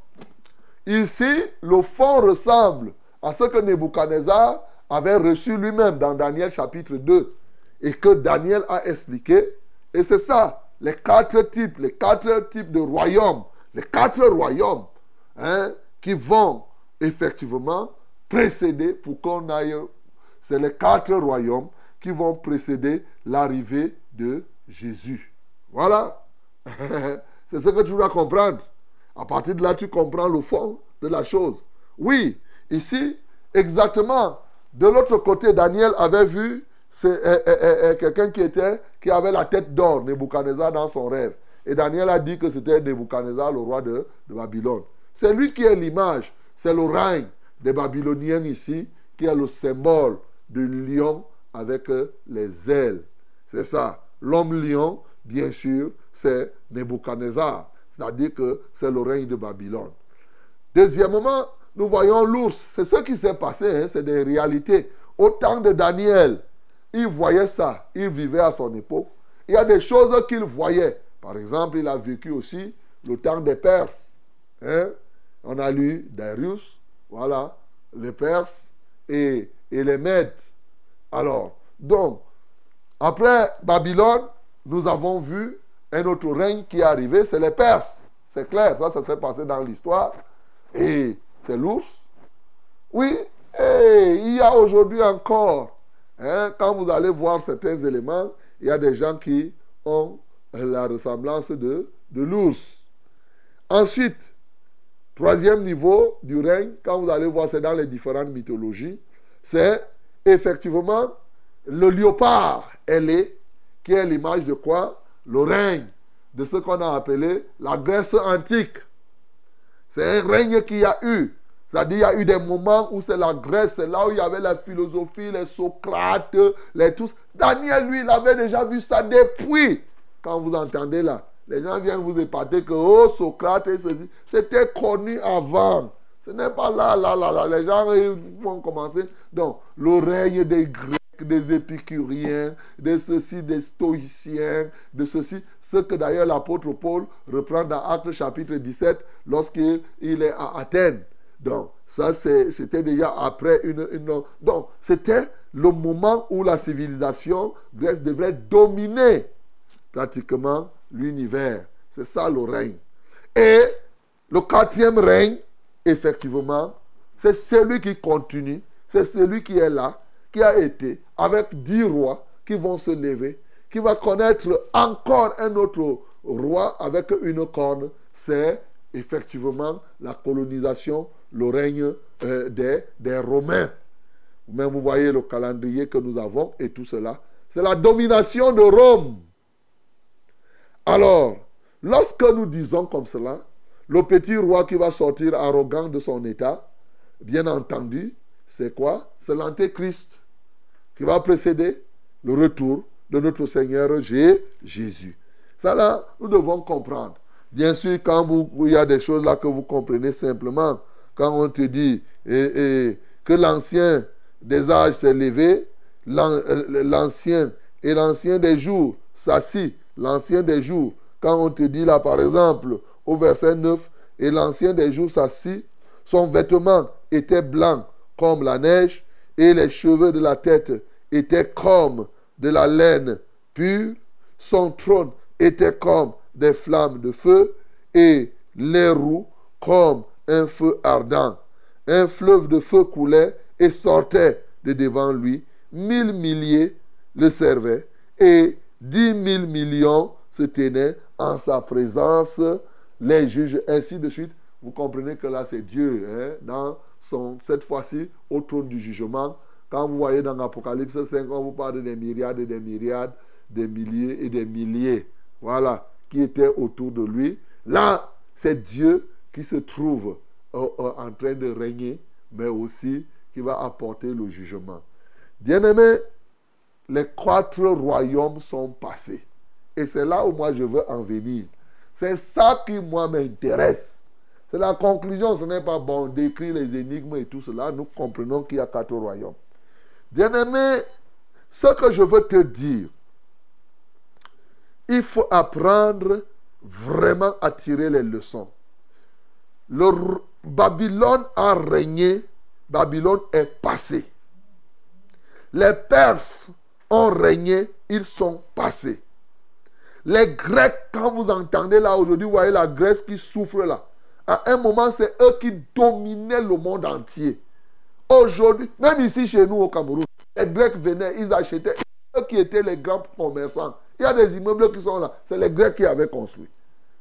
Ici, le fond ressemble à ce que Nebuchadnezzar avait reçu lui-même dans Daniel chapitre 2 et que Daniel a expliqué. Et c'est ça, les quatre types, les quatre types de royaumes, les quatre royaumes hein, qui vont effectivement précéder pour qu'on aille. C'est les quatre royaumes qui vont précéder l'arrivée de Jésus. Voilà. c'est ce que tu dois comprendre. À partir de là, tu comprends le fond de la chose. Oui, ici, exactement, de l'autre côté, Daniel avait vu eh, eh, eh, quelqu'un qui avait la tête d'or, Nebuchadnezzar, dans son rêve. Et Daniel a dit que c'était Nebuchadnezzar, le roi de, de Babylone. C'est lui qui est l'image, c'est le règne des Babyloniens ici, qui est le symbole du lion avec euh, les ailes. C'est ça. L'homme lion, bien sûr, c'est Nebuchadnezzar. C'est-à-dire que c'est le règne de Babylone. Deuxièmement, nous voyons l'ours. C'est ce qui s'est passé, hein, c'est des réalités. Au temps de Daniel, il voyait ça. Il vivait à son époque. Il y a des choses qu'il voyait. Par exemple, il a vécu aussi le temps des Perses. Hein. On a lu Darius, voilà, les Perses et, et les Mèdes. Alors, donc, après Babylone, nous avons vu un autre règne qui est arrivé, c'est les Perses. C'est clair, ça, ça s'est passé dans l'histoire. Et c'est l'ours. Oui, et il y a aujourd'hui encore, hein, quand vous allez voir certains éléments, il y a des gens qui ont la ressemblance de, de l'ours. Ensuite, troisième niveau du règne, quand vous allez voir, c'est dans les différentes mythologies, c'est effectivement le léopard ailé, qui est l'image de quoi? Le règne de ce qu'on a appelé la Grèce antique. C'est un règne qu'il y a eu. C'est-à-dire, il y a eu des moments où c'est la Grèce, là où il y avait la philosophie, les Socrates, les tous. Daniel, lui, il avait déjà vu ça depuis. Quand vous entendez là, les gens viennent vous épater que, oh, Socrate c'était connu avant. Ce n'est pas là, là, là, là. Les gens vont commencer. Donc, le règne des Grecs, des épicuriens, de ceci, des stoïciens, de ceci. Ce que d'ailleurs l'apôtre Paul reprend dans Actes chapitre 17 lorsqu'il il est à Athènes. Donc, ça, c'était déjà après une... donc, c'était le moment où la civilisation Grèce devrait dominer pratiquement l'univers. C'est ça le règne. Et le quatrième règne, effectivement, c'est celui qui continue, c'est celui qui est là, qui a été, avec dix rois qui vont se lever, qui va connaître encore un autre roi avec une corne. C'est effectivement la colonisation, le règne euh, des, des Romains. Même vous voyez le calendrier que nous avons et tout cela. C'est la domination de Rome. Alors, lorsque nous disons comme cela, le petit roi qui va sortir arrogant de son état, bien entendu, c'est quoi? C'est l'antéchrist qui va précéder le retour de notre Seigneur Jé- Jésus. Ça là, nous devons comprendre. Bien sûr, quand vous, il y a des choses là que vous comprenez simplement, quand on te dit que l'ancien des âges s'est levé, euh, l'ancien et l'ancien des jours s'assit, l'ancien des jours. Quand on te dit là, par exemple, au verset 9, et l'ancien des jours s'assit, son vêtement était blanc comme la neige, et les cheveux de la tête étaient comme de la laine pure, son trône était comme des flammes de feu, et les roues comme un feu ardent. Un fleuve de feu coulait et sortait de devant lui. Mille milliers le servaient et dix mille millions se tenaient en sa présence, les juges, ainsi de suite. Vous comprenez que là, c'est Dieu, hein, dans son, cette fois-ci, au trône du jugement. Quand vous voyez dans Apocalypse 5, on vous parle des myriades et des myriades, des milliers et des milliers. Voilà, qui étaient autour de lui. Là, c'est Dieu qui se trouve euh, euh, en train de régner, mais aussi qui va apporter le jugement. Bien-aimés, les quatre royaumes sont passés. Et c'est là où moi je veux en venir. C'est ça qui, moi, m'intéresse. C'est la conclusion. Ce n'est pas bon d'écrire les énigmes et tout cela. Nous comprenons qu'il y a quatre royaumes. Bien-aimé, ce que je veux te dire, il faut apprendre vraiment à tirer les leçons. Babylone a régné, Babylone est passé. Les Perses ont régné, ils sont passés. Les Grecs, quand vous entendez là aujourd'hui, vous voyez la Grèce qui souffre là. À un moment, c'est eux qui dominaient le monde entier. Aujourd'hui, même ici chez nous au Cameroun, les Grecs venaient, ils achetaient, eux qui étaient les grands commerçants. Il y a des immeubles qui sont là, c'est les Grecs qui avaient construit.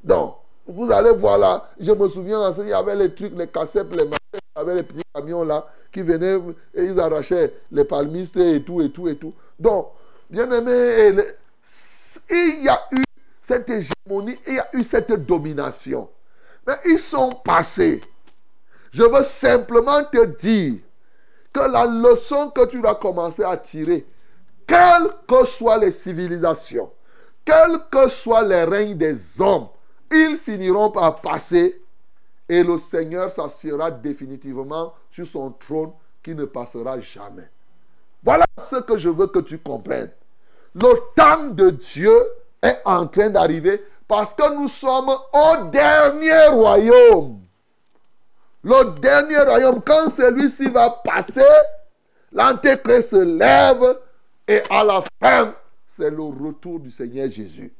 Donc, vous allez voir là, je me souviens, il y avait les trucs, les cassettes, les machins, il y avait les petits camions là qui venaient et ils arrachaient les palmistes et tout, et tout, et tout. Donc, bien aimé, il y a eu cette hégémonie, il y a eu cette domination. Mais ils sont passés. Je veux simplement te dire que la leçon que tu dois commencer à tirer, quelles que soient les civilisations, quels que soient les règnes des hommes, ils finiront par passer et le Seigneur s'assiera définitivement sur son trône qui ne passera jamais. Voilà ce que je veux que tu comprennes. Le temps de Dieu est en train d'arriver parce que nous sommes au dernier royaume. Le dernier royaume, quand celui-ci va passer, l'antéchrist se lève et à la fin, c'est le retour du Seigneur Jésus.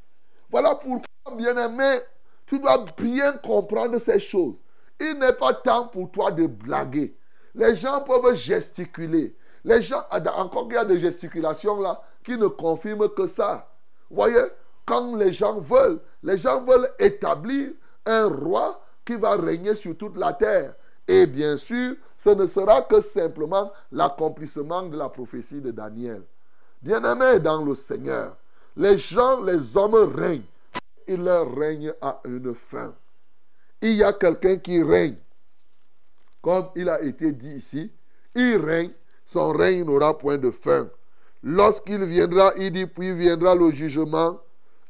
Voilà pourquoi, bien-aimé, tu dois bien comprendre ces choses. Il n'est pas temps pour toi de blaguer. Les gens peuvent gesticuler. Les gens, encore il y a des gesticulations là qui ne confirment que ça. Voyez, quand les gens veulent, les gens veulent établir un roi qui va régner sur toute la terre. Et bien sûr, ce ne sera que simplement l'accomplissement de la prophétie de Daniel. Bien-aimés dans le Seigneur, les gens, les hommes règnent. Il leur règne à une fin. Il y a quelqu'un qui règne. Comme il a été dit ici, il règne, son règne n'aura point de fin. Lorsqu'il viendra, il dit, puis viendra le jugement,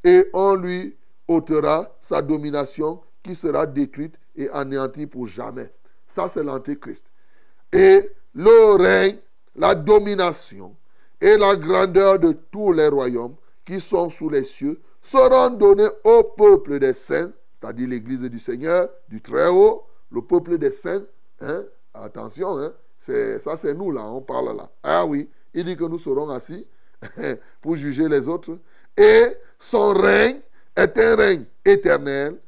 et on lui ôtera sa domination qui sera détruite et anéantie pour jamais. Ça, c'est l'Antéchrist. Et le règne, la domination et la grandeur de tous les royaumes qui sont sous les cieux seront donnés au peuple des saints, c'est-à-dire l'Église du Seigneur, du Très-Haut, le peuple des saints. Hein? Attention, hein? ça c'est nous là, on parle là. Ah oui, il dit que nous serons assis pour juger les autres. Son règne est un règne éternel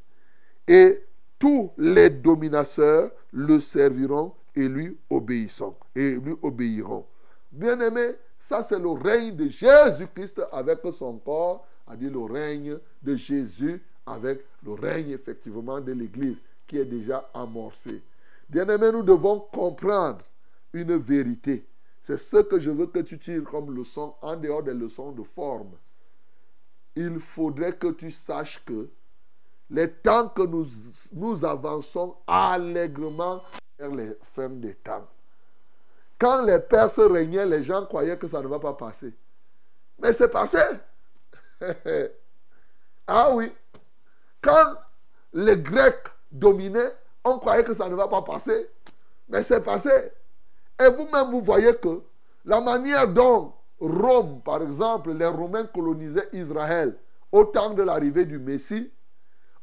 et tous les dominateurs le serviront et lui et lui obéiront. Bien-aimé, ça c'est le règne de Jésus-Christ avec son corps, à dire le règne de Jésus avec le règne effectivement de l'Église qui est déjà amorcé. Bien-aimé, nous devons comprendre une vérité. C'est ce que je veux que tu tires comme leçon en dehors des leçons de forme. Il faudrait que tu saches que les temps que nous, avançons allègrement vers les fins des temps. Quand les Perses régnaient, les gens croyaient que ça ne va pas passer. Mais c'est passé. ah oui. Quand les Grecs dominaient, on croyait que ça ne va pas passer. Mais c'est passé. Et vous-même, vous voyez que la manière dont Rome, par exemple, les Romains colonisaient Israël au temps de l'arrivée du Messie,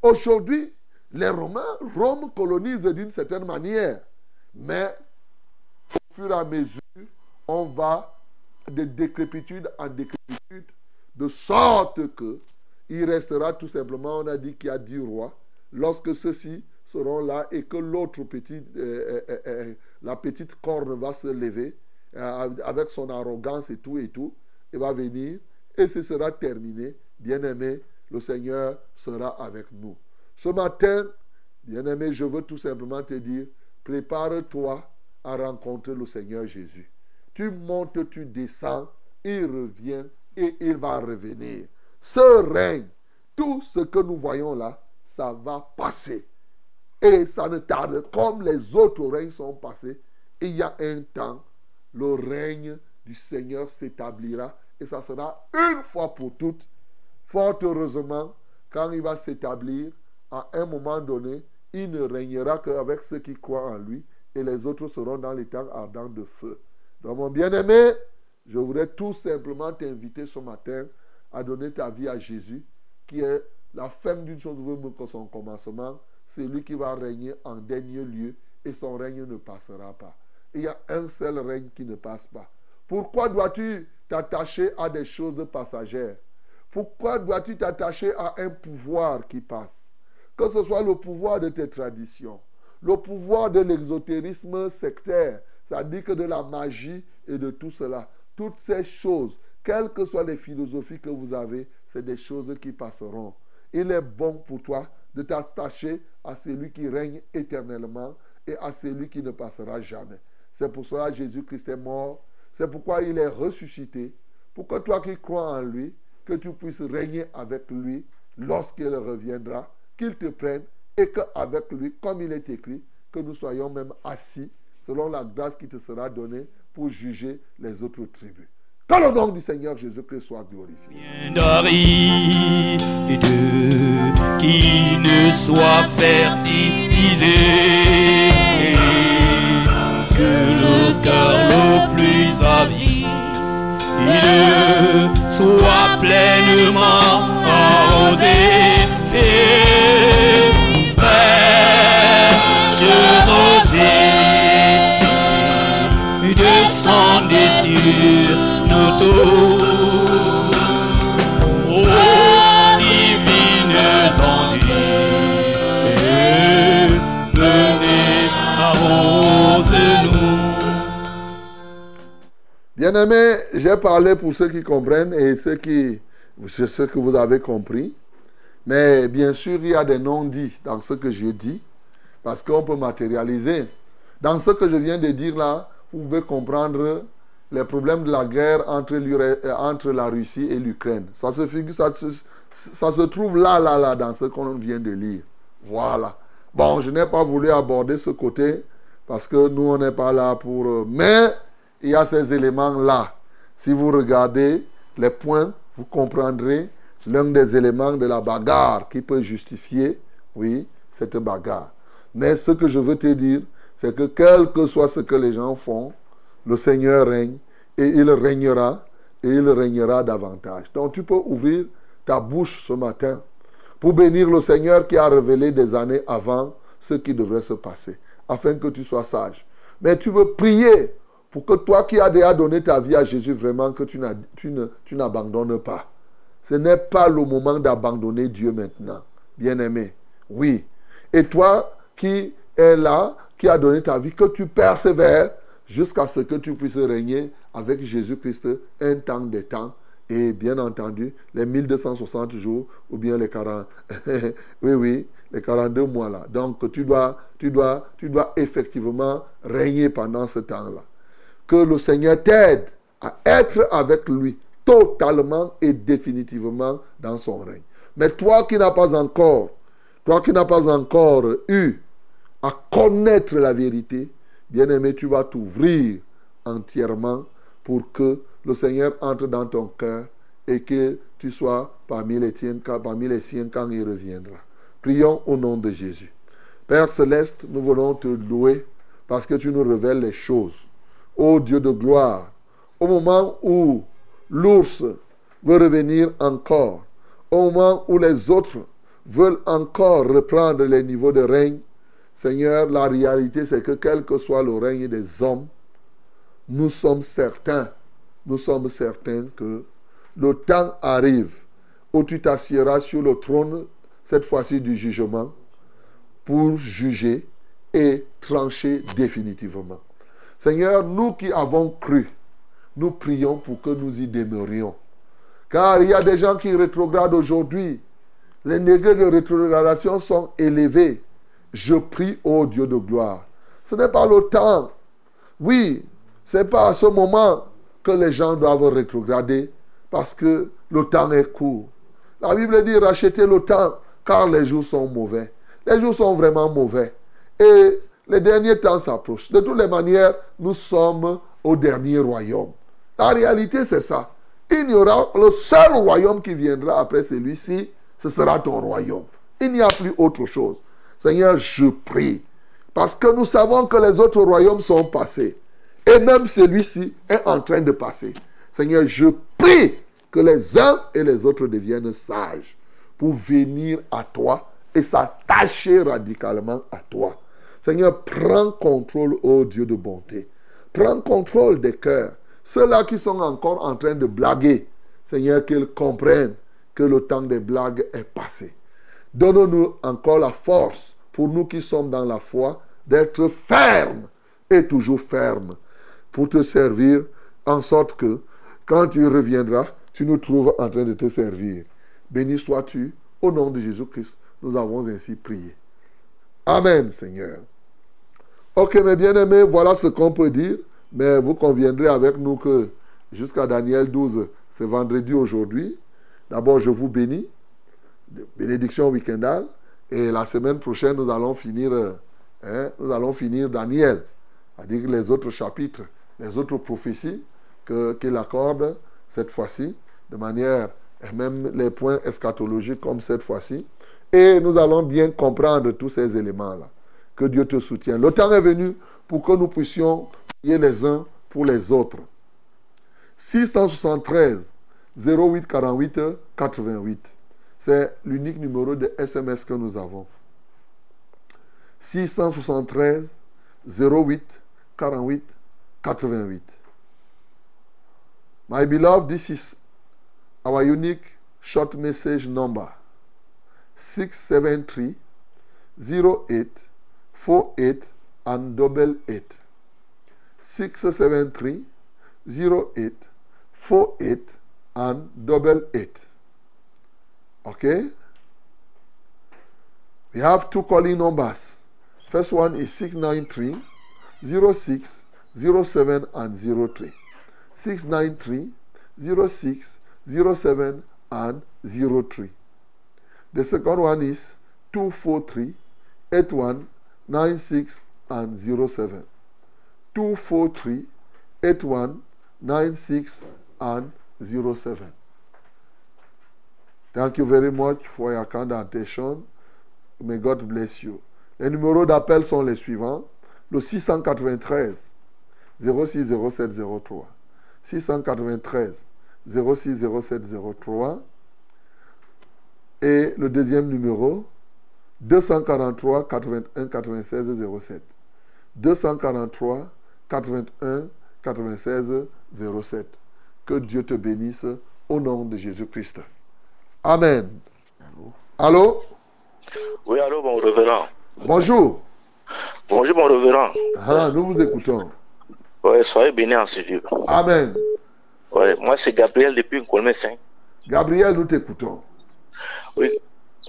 aujourd'hui, les Romains, Rome colonise d'une certaine manière. Mais au fur et à mesure, on va de décrépitude en décrépitude, de sorte que il restera tout simplement, on a dit qu'il y a dix rois, lorsque ceux-ci seront là et que l'autre petite, euh, euh, euh, la petite corne va se lever avec son arrogance et tout et tout, il va venir et ce sera terminé. Bien-aimé, le Seigneur sera avec nous. Ce matin, bien-aimé, je veux tout simplement te dire, prépare-toi à rencontrer le Seigneur Jésus. Tu montes, tu descends, il revient et il va revenir. Ce règne, tout ce que nous voyons là, ça va passer. Et ça ne tarde, comme les autres règnes sont passés, il y a un temps, le règne du Seigneur s'établira et ça sera une fois pour toutes. Fort heureusement, quand il va s'établir, à un moment donné, il ne régnera qu'avec ceux qui croient en lui et les autres seront dans les temps ardents de feu. Donc mon bien-aimé, je voudrais tout simplement t'inviter ce matin à donner ta vie à Jésus, qui est la fin d'une chose que son commencement, c'est lui qui va régner en dernier lieu et son règne ne passera pas. Il y a un seul règne qui ne passe pas. Pourquoi dois-tu t'attacher à des choses passagères? Pourquoi dois-tu t'attacher à un pouvoir qui passe? Que ce soit le pouvoir de tes traditions, le pouvoir de l'exotérisme sectaire, c'est-à-dire que de la magie et de tout cela. Toutes ces choses, quelles que soient les philosophies que vous avez, c'est des choses qui passeront. Il est bon pour toi de t'attacher à celui qui règne éternellement et à celui qui ne passera jamais. C'est pour cela que Jésus-Christ est mort. C'est pourquoi il est ressuscité. Pour que toi qui crois en lui, que tu puisses régner avec lui lorsqu'il reviendra, qu'il te prenne et qu'avec lui, comme il est écrit, que nous soyons même assis selon la grâce qui te sera donnée pour juger les autres tribus. Que le nom du Seigneur Jésus-Christ soit glorifié. qui ne soit fertilisé, que le cœur le plus avide soit pleinement arrosé. Et fraîche rosée, descendez sur nos tours. Bien-aimés, j'ai parlé pour ceux qui comprennent et ceux qui, ce que vous avez compris. Mais bien sûr, il y a des non-dits dans ce que j'ai dit, parce qu'on peut matérialiser. Dans ce que je viens de dire là, vous pouvez comprendre les problèmes de la guerre entre, euh, la Russie et l'Ukraine. Ça se trouve là, là, là, dans ce qu'on vient de lire. Voilà. Bon, je n'ai pas voulu aborder ce côté, parce que nous, on n'est pas là pour... euh, Mais il y a ces éléments-là. Si vous regardez les points, vous comprendrez l'un des éléments de la bagarre qui peut justifier, oui, cette bagarre. Mais ce que je veux te dire, c'est que quel que soit ce que les gens font, le Seigneur règne et il régnera et il régnera davantage. Donc tu peux ouvrir ta bouche ce matin pour bénir le Seigneur qui a révélé des années avant ce qui devrait se passer, afin que tu sois sage. Mais tu veux prier pour que toi qui as déjà donné ta vie à Jésus, vraiment que tu, tu ne, tu n'abandonnes pas. Ce n'est pas le moment d'abandonner Dieu maintenant, bien-aimé. Oui. Et toi qui es là, qui a donné ta vie, que tu persévères jusqu'à ce que tu puisses régner avec Jésus-Christ un temps des temps. Et bien entendu, les 1260 jours ou bien les 40. oui, oui, les 42 mois là. Donc tu dois, tu dois, tu dois effectivement régner pendant ce temps-là. Que le Seigneur t'aide à être avec lui totalement et définitivement dans son règne. Mais toi qui n'as pas encore, toi qui n'as pas encore eu à connaître la vérité, bien-aimé, tu vas t'ouvrir entièrement pour que le Seigneur entre dans ton cœur et que tu sois parmi les, tiens, parmi les siens quand il reviendra. Prions au nom de Jésus. Père céleste, nous voulons te louer parce que tu nous révèles les choses. Ô Dieu de gloire, au moment où l'ours veut revenir encore, au moment où les autres veulent encore reprendre les niveaux de règne, Seigneur, la réalité c'est que quel que soit le règne des hommes, nous sommes certains, nous sommes certains que le temps arrive où tu t'assieras sur le trône, cette fois-ci du jugement, pour juger et trancher définitivement. Seigneur, nous qui avons cru, nous prions pour que nous y demeurions. Car il y a des gens qui rétrogradent aujourd'hui. Les degrés de rétrogradation sont élevés. Je prie au Dieu de gloire. Ce n'est pas le temps. Oui, ce n'est pas à ce moment que les gens doivent rétrograder parce que le temps est court. La Bible dit rachetez le temps car les jours sont mauvais. Les jours sont vraiment mauvais. Et les derniers temps s'approchent. De toutes les manières, nous sommes au dernier royaume. La réalité, c'est ça. Il y aura le seul royaume qui viendra après celui-ci, ce sera ton royaume. Il n'y a plus autre chose. Seigneur, je prie. Parce que nous savons que les autres royaumes sont passés. Et même celui-ci est en train de passer. Seigneur, je prie que les uns et les autres deviennent sages pour venir à toi et s'attacher radicalement à toi. Seigneur, prends contrôle, ô Dieu de bonté. Prends contrôle des cœurs. Ceux-là qui sont encore en train de blaguer, Seigneur, qu'ils comprennent que le temps des blagues est passé. Donne-nous encore la force, pour nous qui sommes dans la foi, d'être fermes et toujours fermes pour te servir, en sorte que quand tu reviendras, tu nous trouves en train de te servir. Béni sois-tu, au nom de Jésus-Christ, nous avons ainsi prié. Amen, Seigneur. Ok, mes bien-aimés, voilà ce qu'on peut dire. Mais vous conviendrez avec nous que jusqu'à Daniel 12, c'est vendredi aujourd'hui. D'abord, je vous bénis. Bénédiction week-endale. Et la semaine prochaine, nous allons finir, hein, nous allons finir Daniel. C'est-à-dire les autres chapitres, les autres prophéties qu'il accorde cette fois-ci, de manière, même les points eschatologiques comme cette fois-ci. Et nous allons bien comprendre tous ces éléments-là. Que Dieu te soutienne. Le temps est venu pour que nous puissions prier les uns pour les autres. 673 08 48 88. C'est l'unique numéro de SMS que nous avons. 673 08 48 88. My beloved, this is our unique short message number 673 08 48 and double 8. 673 08 48 and double 8. Okay? We have two calling numbers. First one is 693 06 07 and 03. 693 06 07 and 03. The second one is 243 81 96 and 07. 243 81 96 and 07. Thank you very much for your kind attention. May God bless you. Les numéros d'appel sont les suivants. Le 693 06 07 03. 693 06 07 03. Et le deuxième numéro, 243 81 96 07. 243 81 96 07. Que Dieu te bénisse au nom de Jésus-Christ. Amen. Allô? Oui, allô, mon révérend. Bonjour. Bonjour, mon révérend. Ah, nous vous écoutons. Ouais, soyez bénis en ce Dieu. Amen. Ouais, moi, c'est Gabriel depuis Colmé 5. Gabriel, nous t'écoutons. Oui.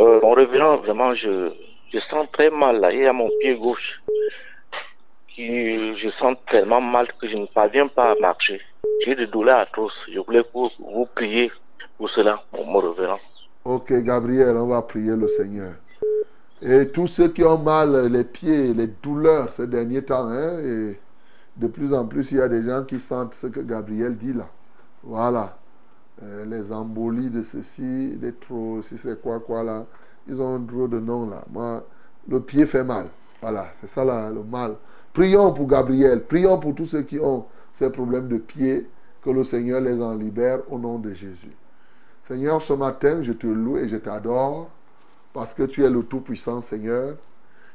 Euh, mon révérend, vraiment, je, je sens très mal là. Il y a mon pied gauche. Qui, je sens tellement mal que je ne parviens pas à marcher. J'ai des douleurs atroces. Je voulais vous, vous prier pour cela, mon, révérend. Ok, Gabriel, on va prier le Seigneur. Et tous ceux qui ont mal les pieds, les douleurs ces derniers temps, hein, et de plus en plus, il y a des gens qui sentent ce que Gabriel dit là. Voilà. Euh, les embolies de ceci, des trop, si c'est quoi, quoi là. Ils ont trop de noms là. Moi, le pied fait mal. Voilà, c'est ça là, le mal. Prions pour Gabriel. Prions pour tous ceux qui ont ces problèmes de pied. Que le Seigneur les en libère au nom de Jésus. Seigneur, ce matin, je te loue et je t'adore parce que tu es le Tout-Puissant, Seigneur.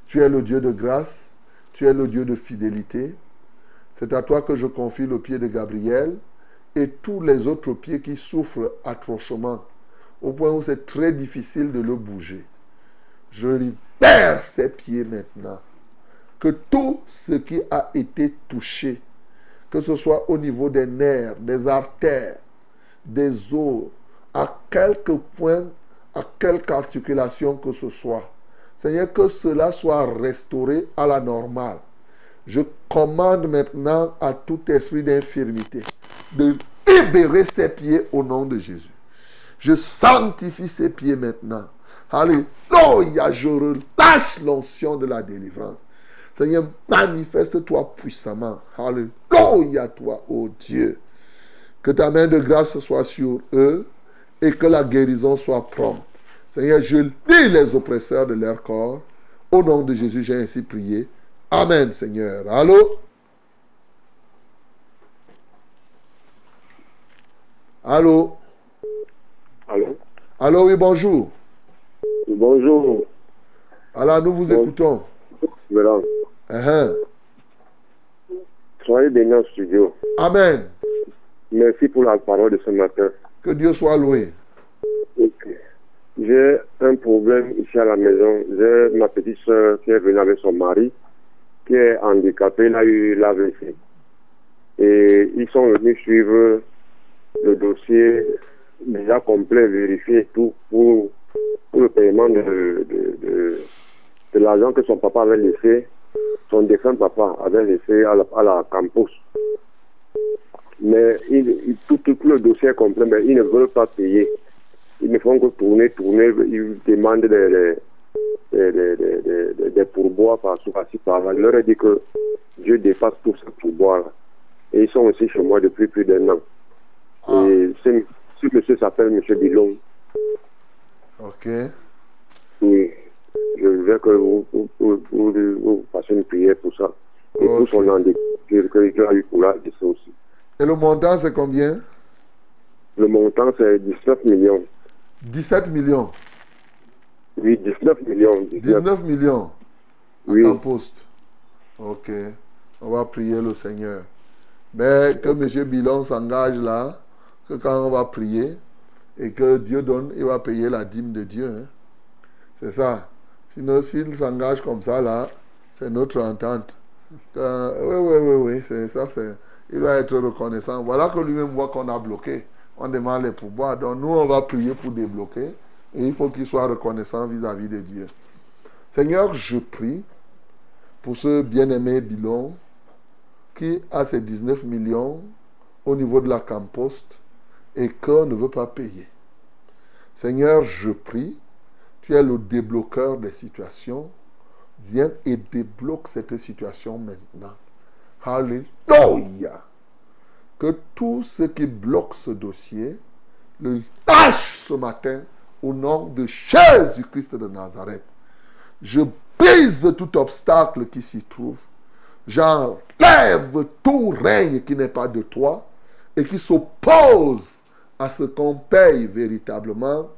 Tu es le Dieu de grâce. Tu es le Dieu de fidélité. C'est à toi que je confie le pied de Gabriel et tous les autres pieds qui souffrent atrocement, au point où c'est très difficile de le bouger. Je libère ces pieds maintenant. Que tout ce qui a été touché, que ce soit au niveau des nerfs, des artères, des os, à quelque point, à quelque articulation que ce soit, Seigneur, que cela soit restauré à la normale. Je commande maintenant à tout esprit d'infirmité de libérer ses pieds au nom de Jésus. Je sanctifie ses pieds maintenant. Alléluia, je relâche l'onction de la délivrance. Seigneur, manifeste-toi puissamment. Alléluia, toi, ô Dieu. Que ta main de grâce soit sur eux et que la guérison soit prompte. Seigneur, je lis les oppresseurs de leur corps. Au nom de Jésus, j'ai ainsi prié. Amen, Seigneur. Allô? Allô? Allô? Allô, oui, bonjour. Bonjour. Alors, nous vous écoutons. Voilà. Uh-huh. Soyez bénis en studio. Amen. Merci pour la parole de ce matin. Que Dieu soit loué. J'ai un problème ici à la maison. J'ai ma petite soeur qui est venue avec son mari, qui est handicapé, il a eu l'AVC. Et ils sont venus suivre le dossier déjà complet, vérifier tout pour, pour le paiement de, de, de, l'argent que son papa avait laissé, son défunt papa avait laissé à la, à la campus. Mais il, tout, tout le dossier est complet, mais ils ne veulent pas payer. Ils ne font que tourner, tourner, ils demandent des, des, des, des, pourboires par-ci, par-ci, par-là. Je leur ai dit que Dieu dépasse tous ces pourboires-là. Et ils sont aussi chez moi depuis plus d'un an. Et ce, ce monsieur s'appelle M. Bilon. Ok. Oui. Je veux que vous, vous, vous, vous, fassiez une prière pour ça. Et pour son handicap, que que- qu'il a eu pour là, ça aussi. Et le montant, c'est combien? Le montant, c'est 19 millions. 17 millions. Oui, 19 millions. 19. 19 millions. Oui. En poste. Ok. On va prier le Seigneur. Mais que M. Bilon s'engage là, que quand on va prier et que Dieu donne, il va payer la dîme de Dieu. hein. C'est ça. Sinon, s'il s'engage comme ça là, c'est notre entente. Euh, oui, oui, oui, oui, ça, c'est. Il doit être reconnaissant. Voilà que lui-même voit qu'on a bloqué. On demande les pouvoirs. Donc nous, on va prier pour débloquer. Et il faut qu'il soit reconnaissant vis-à-vis de Dieu. Seigneur, je prie pour ce bien-aimé Bilon qui a ses 19 millions au niveau de la camposte et qu'on ne veut pas payer. Seigneur, je prie, tu es le débloqueur des situations. Viens et débloque cette situation maintenant. Alléluia. Que tout ce qui bloque ce dossier le lâche ce matin au nom de Jésus-Christ de Nazareth. Je brise tout obstacle qui s'y trouve. J'enlève tout règne qui n'est pas de toi et qui s'oppose à ce qu'on paye véritablement,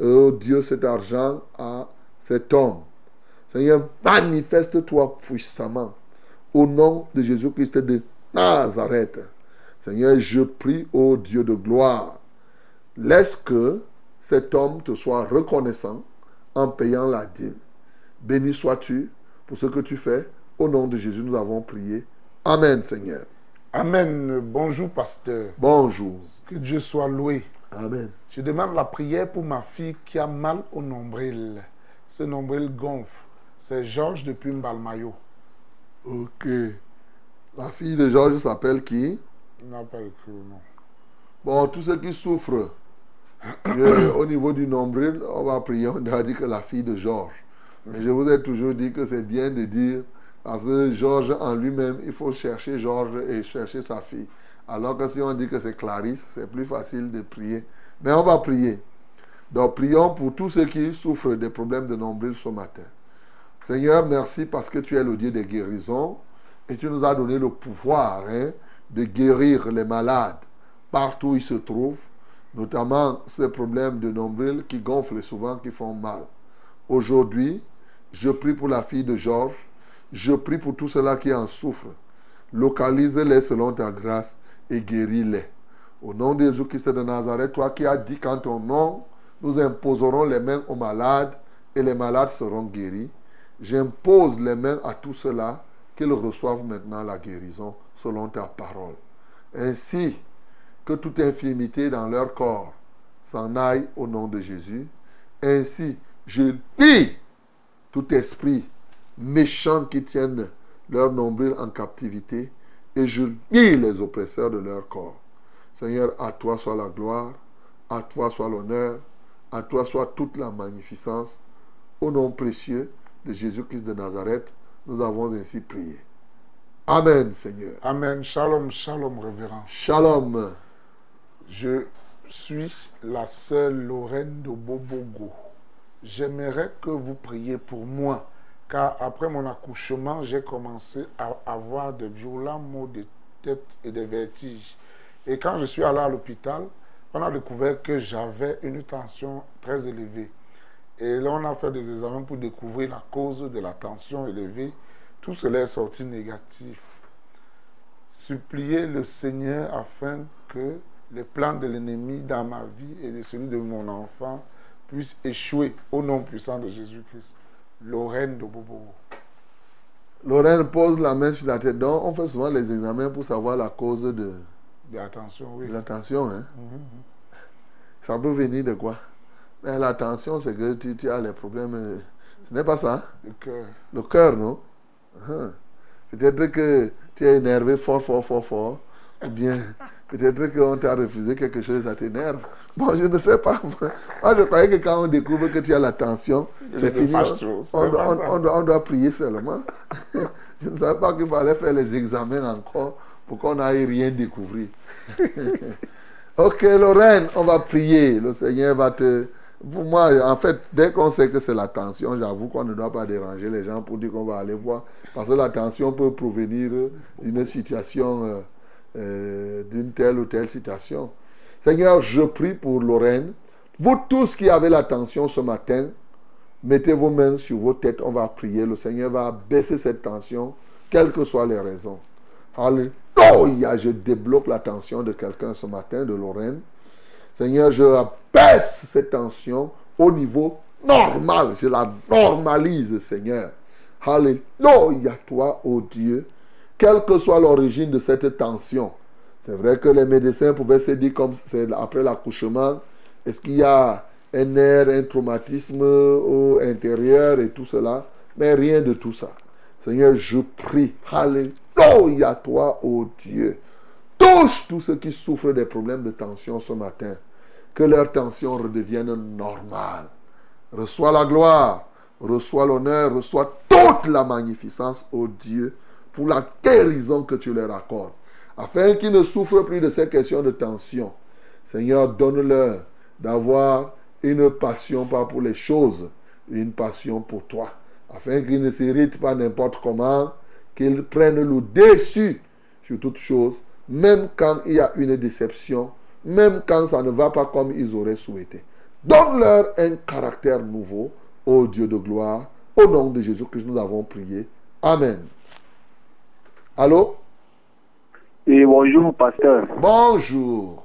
oh Dieu, cet argent à cet homme. Seigneur, manifeste-toi puissamment au nom de Jésus-Christ de Nazareth. Seigneur, je prie au Dieu de gloire. Laisse que cet homme te soit reconnaissant en payant la dîme. Béni sois-tu pour ce que tu fais. Au nom de Jésus, nous avons prié. Amen, Seigneur. Amen. Bonjour, pasteur. Bonjour. Que Dieu soit loué. Amen. Je demande la prière pour ma fille qui a mal au nombril. Ce nombril gonfle. C'est Georges depuis Mbalmayo. Ok. La fille de Georges s'appelle qui? Il n'a pas écrit le nom. Bon, tous ceux qui souffrent je- au niveau du nombril, on va prier. On a dit que la fille de Georges. Mais je vous ai toujours dit que c'est bien de dire, parce que Georges en lui-même, il faut chercher Georges et chercher sa fille. Alors que si on dit que c'est Clarisse, c'est plus facile de prier. Mais on va prier. Donc prions pour tous ceux qui souffrent des problèmes de nombril ce matin. Seigneur, merci parce que tu es le Dieu des guérisons et tu nous as donné le pouvoir hein, de guérir les malades partout où ils se trouvent, notamment ces problèmes de nombril qui gonflent souvent, qui font mal. Aujourd'hui, je prie pour la fille de Georges, je prie pour tous ceux-là qui en souffrent. Localise-les selon ta grâce et guéris-les. Au nom de Jésus-Christ de Nazareth, toi qui as dit qu'en ton nom, nous imposerons les mains aux malades et les malades seront guéris. J'impose les mains à tous ceux-là qu'ils reçoivent maintenant la guérison selon ta parole. Ainsi que toute infirmité dans leur corps s'en aille au nom de Jésus. Ainsi, je lis tout esprit méchant qui tienne leur nombril en captivité et je lis les oppresseurs de leur corps. Seigneur, à toi soit la gloire, à toi soit l'honneur, à toi soit toute la magnificence. Au nom précieux de Jésus-Christ de Nazareth, nous avons ainsi prié. Amen, Seigneur. Amen. Shalom, shalom, révérend. Shalom. Je suis la sœur Lorraine de Bobogo. J'aimerais que vous priez pour moi, car après mon accouchement, j'ai commencé à avoir de violents maux de tête et des vertiges. Et quand je suis allé à l'hôpital, on a découvert que j'avais une tension très élevée. Et là, on a fait des examens pour découvrir la cause de la tension élevée. Tout cela est sorti négatif. Suppliez le Seigneur afin que les plans de l'ennemi dans ma vie et de celui de mon enfant puissent échouer au nom puissant de Jésus-Christ. Lorraine de Bobo. Lorraine pose la main sur la tête. Donc, on fait souvent les examens pour savoir la cause de, de De attention, oui. la tension. Hein? Mhm. Ça peut venir de quoi? Mais La tension, c'est que tu, tu as les problèmes. euh, Ce n'est pas ça Le cœur. Le cœur, non? Hein. Peut-être que tu es énervé fort, fort, fort, fort. Ou bien, peut-être qu'on t'a refusé quelque chose, ça t'énerve. Bon, je ne sais pas. Moi, je croyais que quand on découvre que tu as la tension, c'est fini. On, on doit prier seulement. je ne savais pas qu'il fallait faire les examens encore pour qu'on n'aille rien découvrir. ok, Lorraine, on va prier. Le Seigneur va te. Pour moi, en fait, dès qu'on sait que c'est la tension, j'avoue qu'on ne doit pas déranger les gens pour dire qu'on va aller voir. Parce que la tension peut provenir d'une situation, euh, euh, d'une telle ou telle situation. Seigneur, je prie pour Lorraine. Vous tous qui avez la tension ce matin, mettez vos mains sur vos têtes. On va prier. Le Seigneur va baisser cette tension, quelles que soient les raisons. Alléluia. Je débloque la tension de quelqu'un ce matin, de Lorraine. Seigneur, je baisse cette tension au niveau normal. Je la normalise, Seigneur. Alléluia, toi, ô Dieu. Quelle que soit l'origine de cette tension. C'est vrai que les médecins pouvaient se dire, comme c'est après l'accouchement, est-ce qu'il y a un nerf, un traumatisme au intérieur et tout cela. Mais rien de tout ça. Seigneur, je prie. Alléluia, toi, ô Dieu. Touche tous ceux qui souffrent des problèmes de tension ce matin. Que leur tension redevienne normale. Reçois la gloire, reçois l'honneur, reçois toute la magnificence, ô Dieu, pour la guérison que tu leur accordes. Afin qu'ils ne souffrent plus de ces questions de tension. Seigneur, donne-leur d'avoir une passion pas pour les choses, une passion pour toi, afin qu'il ne s'irrite pas n'importe comment, qu'il prenne le dessus sur toute chose, même quand il y a une déception, même quand ça ne va pas comme ils auraient souhaité. Donne-leur un caractère nouveau, ô Dieu de gloire, au nom de Jésus que nous avons prié. Amen. Allô? Oui, bonjour, pasteur. Bonjour.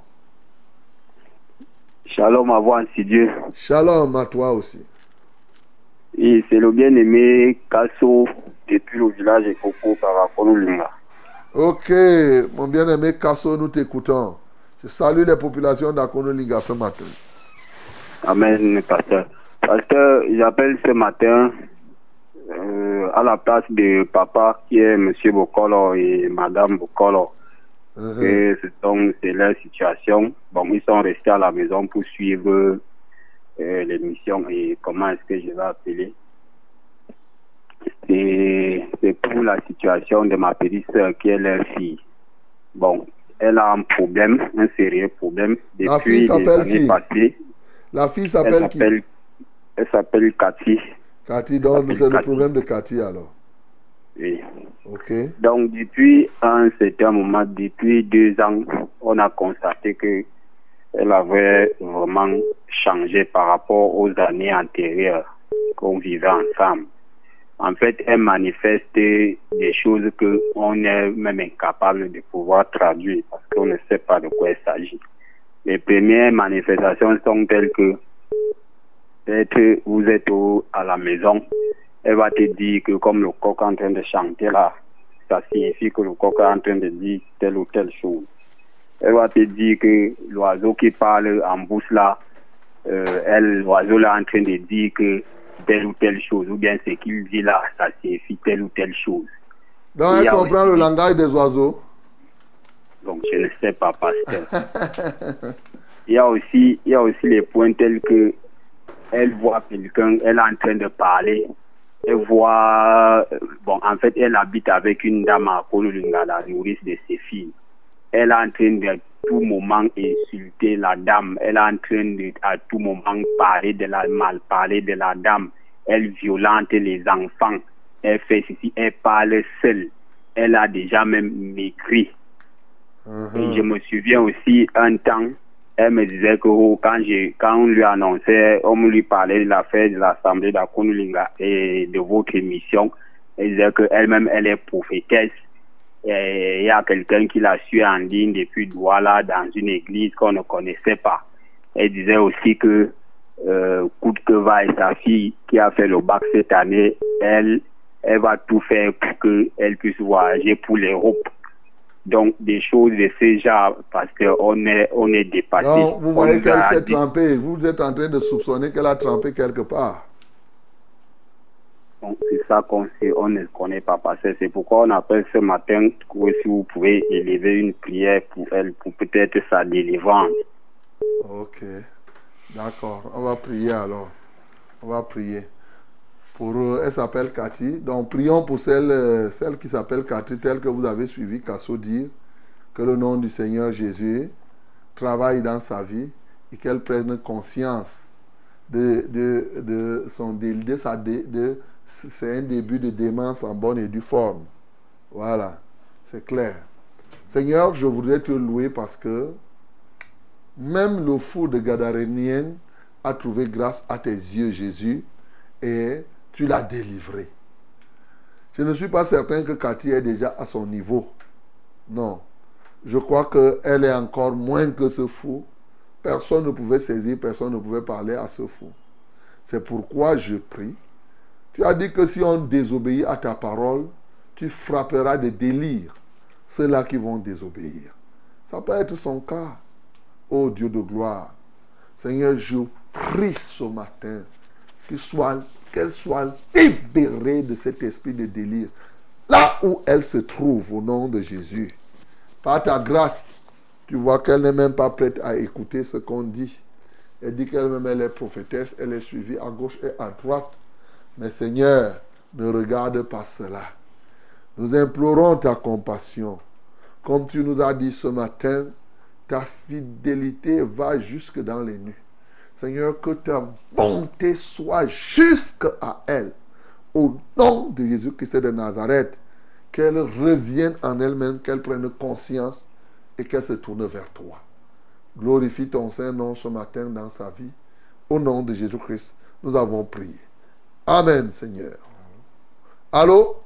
Shalom à vous, ainsi Dieu. Shalom à toi aussi. Et c'est le bien-aimé Kasso depuis le village de Coco par Linga. Ok, mon bien-aimé Kasso, nous t'écoutons. Je salue les populations d'Akonolinga ce matin. Amen, pasteur. Pasteur, j'appelle ce matin euh, à la place de papa qui est monsieur Bokolo et madame Bokolo. Uh-huh. que ce sont- c'est leur situation. Bon, ils sont restés à la maison pour suivre euh, l'émission et comment est-ce que je vais appeler. C'est pour la situation de ma petite soeur qui est leur fille. Bon, elle a un problème, un sérieux problème La fille depuis les s'appelle années qui? passées. La fille Elle s'appelle qui elle s'appelle Cathy. Cathy, donc c'est le problème de Cathy alors. Oui. Ok. Donc, depuis un certain moment, depuis deux ans, on a constaté que elle avait vraiment changé par rapport aux années antérieures qu'on vivait ensemble. En fait, elle manifeste des choses que on est même incapable de pouvoir traduire parce qu'on ne sait pas de quoi il s'agit. Les premières manifestations sont telles que peut-être vous êtes au- à la maison, elle va te dire que comme le coq est en train de chanter là, ça signifie que le coq est en train de dire telle ou telle chose. Elle va te dire que l'oiseau qui parle en bouche là, euh, elle, l'oiseau là est en train de dire que telle ou telle chose, ou bien ce qu'il dit là, ça signifie telle ou telle chose. Donc elle comprend le langage des oiseaux. Donc je ne sais pas, pasteur. il y a aussi, il y a aussi les points tels que elle voit quelqu'un, elle est en train de parler. Elle voit, bon, en fait, elle habite avec une dame à Kololunga, la nourrice de ses filles. Elle est en train de tout moment insulter la dame. Elle est en train de à tout moment parler de la mal, parler de la dame. Elle violente les enfants. Elle fait ceci, elle parle seule. Elle a déjà même maigri. Et je me souviens aussi un temps, elle me disait que oh, quand, on lui annonçait, on lui parlait de l'affaire de l'Assemblée d'Akonulinga et de votre émission, elle disait qu'elle-même, elle est prophétesse. Il y a quelqu'un qui l'a su en ligne depuis Douala dans une église qu'on ne connaissait pas. Elle disait aussi que euh, Koutkeva et sa fille qui a fait le bac cette année, elle, elle va tout faire pour qu'elle puisse voyager pour l'Europe. Donc, des choses de ce genre, parce qu'on est, on est dépassé. Donc vous voyez qu'elle s'est dit- trempée. Vous êtes en train de soupçonner qu'elle a trempé quelque part. Donc, c'est ça qu'on sait, on ne connaît pas passer. C'est pourquoi on appelle ce matin, si vous pouvez élever une prière pour elle, pour peut-être sa délivrance. Ok. D'accord. On va prier alors. On va prier. Pour eux, elle s'appelle Cathy. Donc prions pour celle, euh, celle qui s'appelle Cathy, telle que vous avez suivi Casso dire. Que le nom du Seigneur Jésus travaille dans sa vie et qu'elle prenne conscience de, de, de son de sa de, c'est un début de démence en bonne et due forme. Voilà, c'est clair. Seigneur, je voudrais te louer parce que même le fou de Gadarénien a trouvé grâce à tes yeux, Jésus, et tu l'as délivré. Je ne suis pas certain que Cathy est déjà à son niveau. Non. Je crois qu'elle est encore moins que ce fou. Personne ne pouvait saisir, personne ne pouvait parler à ce fou. C'est pourquoi je prie. Tu as dit que si on désobéit à ta parole, tu frapperas de délire ceux-là qui vont désobéir. Ça peut être son cas. Ô Dieu de gloire, Seigneur, je prie ce matin qu'il soit- qu'elle soit libérée de cet esprit de délire. Là où elle se trouve, au nom de Jésus. Par ta grâce, tu vois qu'elle n'est même pas prête à écouter ce qu'on dit. Elle dit qu'elle-même, elle est prophétesse, elle est suivie à gauche et à droite. Mais Seigneur, ne regarde pas cela. Nous implorons ta compassion. Comme tu nous as dit ce matin, ta fidélité va jusque dans les nues. Seigneur, que ta bonté soit jusqu'à elle. Au nom de Jésus-Christ de Nazareth, qu'elle revienne en elle-même, qu'elle prenne conscience et qu'elle se tourne vers toi. Glorifie ton Saint-Nom ce matin dans sa vie. Au nom de Jésus-Christ, nous avons prié. Amen, Seigneur. Allô?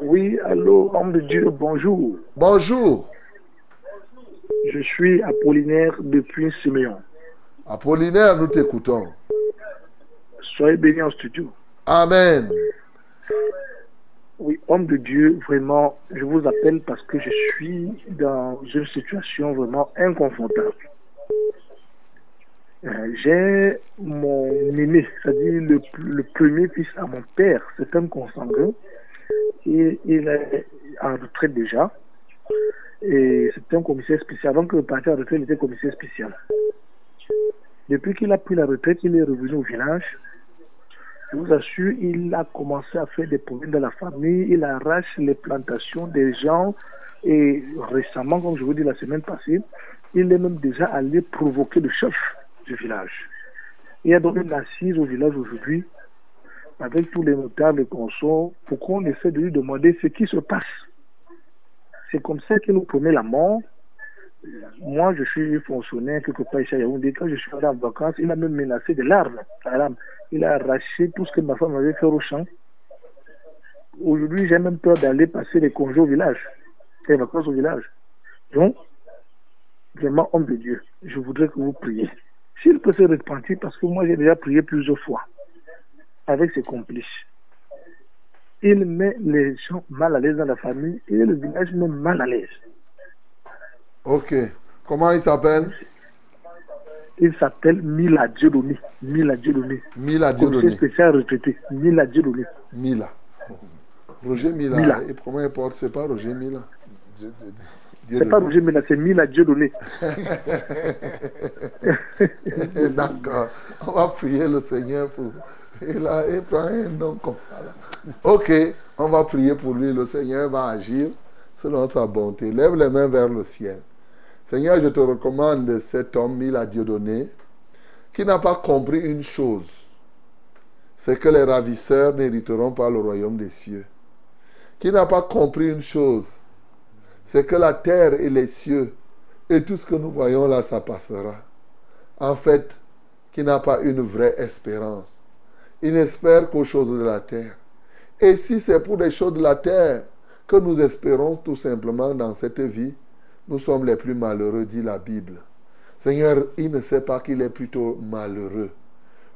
Oui, allô, homme de Dieu, bonjour. Bonjour. Je suis Apollinaire depuis Siméon. Apollinaire, nous t'écoutons. Soyez bénis en studio. Amen. Oui, homme de Dieu, vraiment, je vous appelle parce que je suis dans une situation vraiment inconfortable. Euh, J'ai mon aîné, c'est-à-dire le, le premier fils à mon père, c'est un consanguin. Et il est en retraite déjà. Et c'est un commissaire spécial. Avant que partir en retraite, il était commissaire spécial. Depuis qu'il a pris la retraite, il est revenu au village. Je vous assure, il a commencé à faire des problèmes dans la famille. Il arrache les plantations des gens. Et récemment, comme je vous dis la semaine passée, il est même déjà allé provoquer le chef du village. Il a donc une assise au village aujourd'hui avec tous les notables et consorts pour qu'on essaie de lui demander ce qui se passe. C'est comme ça qu'il nous promet la mort. Moi, je suis fonctionnaire quelque part ici à Yaoundé. Quand je suis allé en vacances, il a même menacé de l'arme. Il a arraché tout ce que ma femme avait fait au champ. Aujourd'hui, j'ai même peur d'aller passer les congés au village, les vacances au village. Donc, vraiment, homme de Dieu, je voudrais que vous priez. S'il peut se repentir, parce que moi, j'ai déjà prié plusieurs fois avec ses complices. Il met les gens mal à l'aise dans la famille et le village met mal à l'aise. Ok. Comment il s'appelle? Il s'appelle Mila Dieudonné. Mila Dieudonné. Mila Dieudonné. spécial retraité. Mila Dieudonné. Mila. Roger Mila. Mila. Et comment il porte C'est pas Roger Mila. C'est pas Roger Mila, c'est Mila Dieudonné. D'accord. On va prier le Seigneur pour. Il, a, il prend un nom comme. Ok, on va prier pour lui. Le Seigneur va agir selon sa bonté. Lève les mains vers le ciel. Seigneur, je te recommande cet homme, il a Dieu donné, qui n'a pas compris une chose. C'est que les ravisseurs n'hériteront pas le royaume des cieux. Qui n'a pas compris une chose. C'est que la terre et les cieux et tout ce que nous voyons là, ça passera. En fait, qui n'a pas une vraie espérance. Il n'espère qu'aux choses de la terre. Et si c'est pour des choses de la terre que nous espérons tout simplement dans cette vie, nous sommes les plus malheureux, dit la Bible. Seigneur, il ne sait pas qu'il est plutôt malheureux.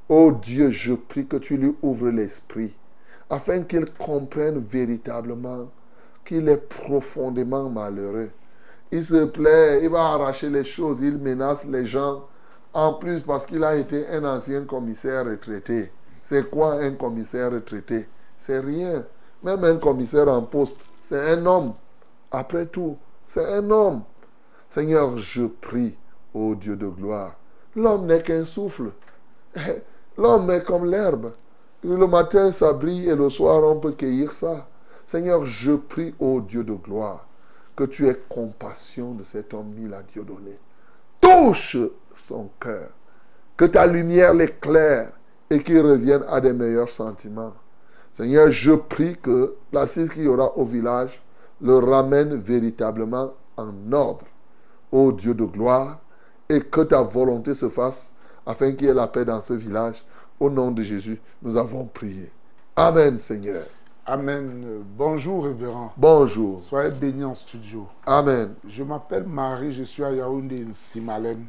Oh Dieu, je prie que tu lui ouvres l'esprit, afin qu'il comprenne véritablement qu'il est profondément malheureux. Il se plaît, il va arracher les choses, il menace les gens. En plus, parce qu'il a été un ancien commissaire retraité. C'est quoi un commissaire retraité? C'est rien. Même un commissaire en poste, c'est un homme. Après tout, c'est un homme. Seigneur, je prie, ô Dieu de gloire. L'homme n'est qu'un souffle. L'homme est comme l'herbe. Le matin, ça brille et le soir, on peut cueillir ça. Seigneur, je prie, ô Dieu de gloire, que tu aies compassion de cet homme mis à Dieu donné. Touche son cœur. Que ta lumière l'éclaire et qu'il revienne à des meilleurs sentiments. Seigneur, je prie que l'assise qu'il y aura au village le ramène véritablement en ordre. Ô Dieu de gloire, et que ta volonté se fasse afin qu'il y ait la paix dans ce village. Au nom de Jésus, nous avons prié. Amen, Seigneur. Amen. Bonjour, révérend. Bonjour. Soyez bénis en studio. Amen. Je m'appelle Marie, je suis à Yaoundé, Simalen.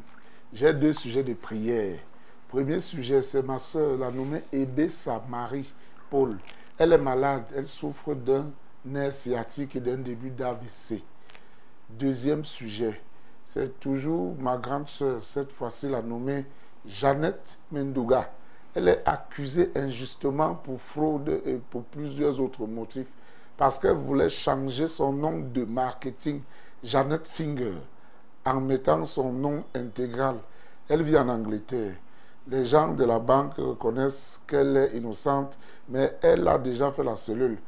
J'ai deux sujets de prière. Premier sujet, c'est ma soeur, la nommée Ebessa Marie Paul. Elle est malade, elle souffre d'un nerf sciatique et d'un début d'AVC. Deuxième sujet, c'est toujours ma grande soeur, cette fois-ci la nommée Jeannette Mendouga. Elle est accusée injustement pour fraude et pour plusieurs autres motifs parce qu'elle voulait changer son nom de marketing, Jeannette Finger, en mettant son nom intégral. Elle vit en Angleterre. Les gens de la banque reconnaissent qu'elle est innocente, mais elle a déjà fait la cellule.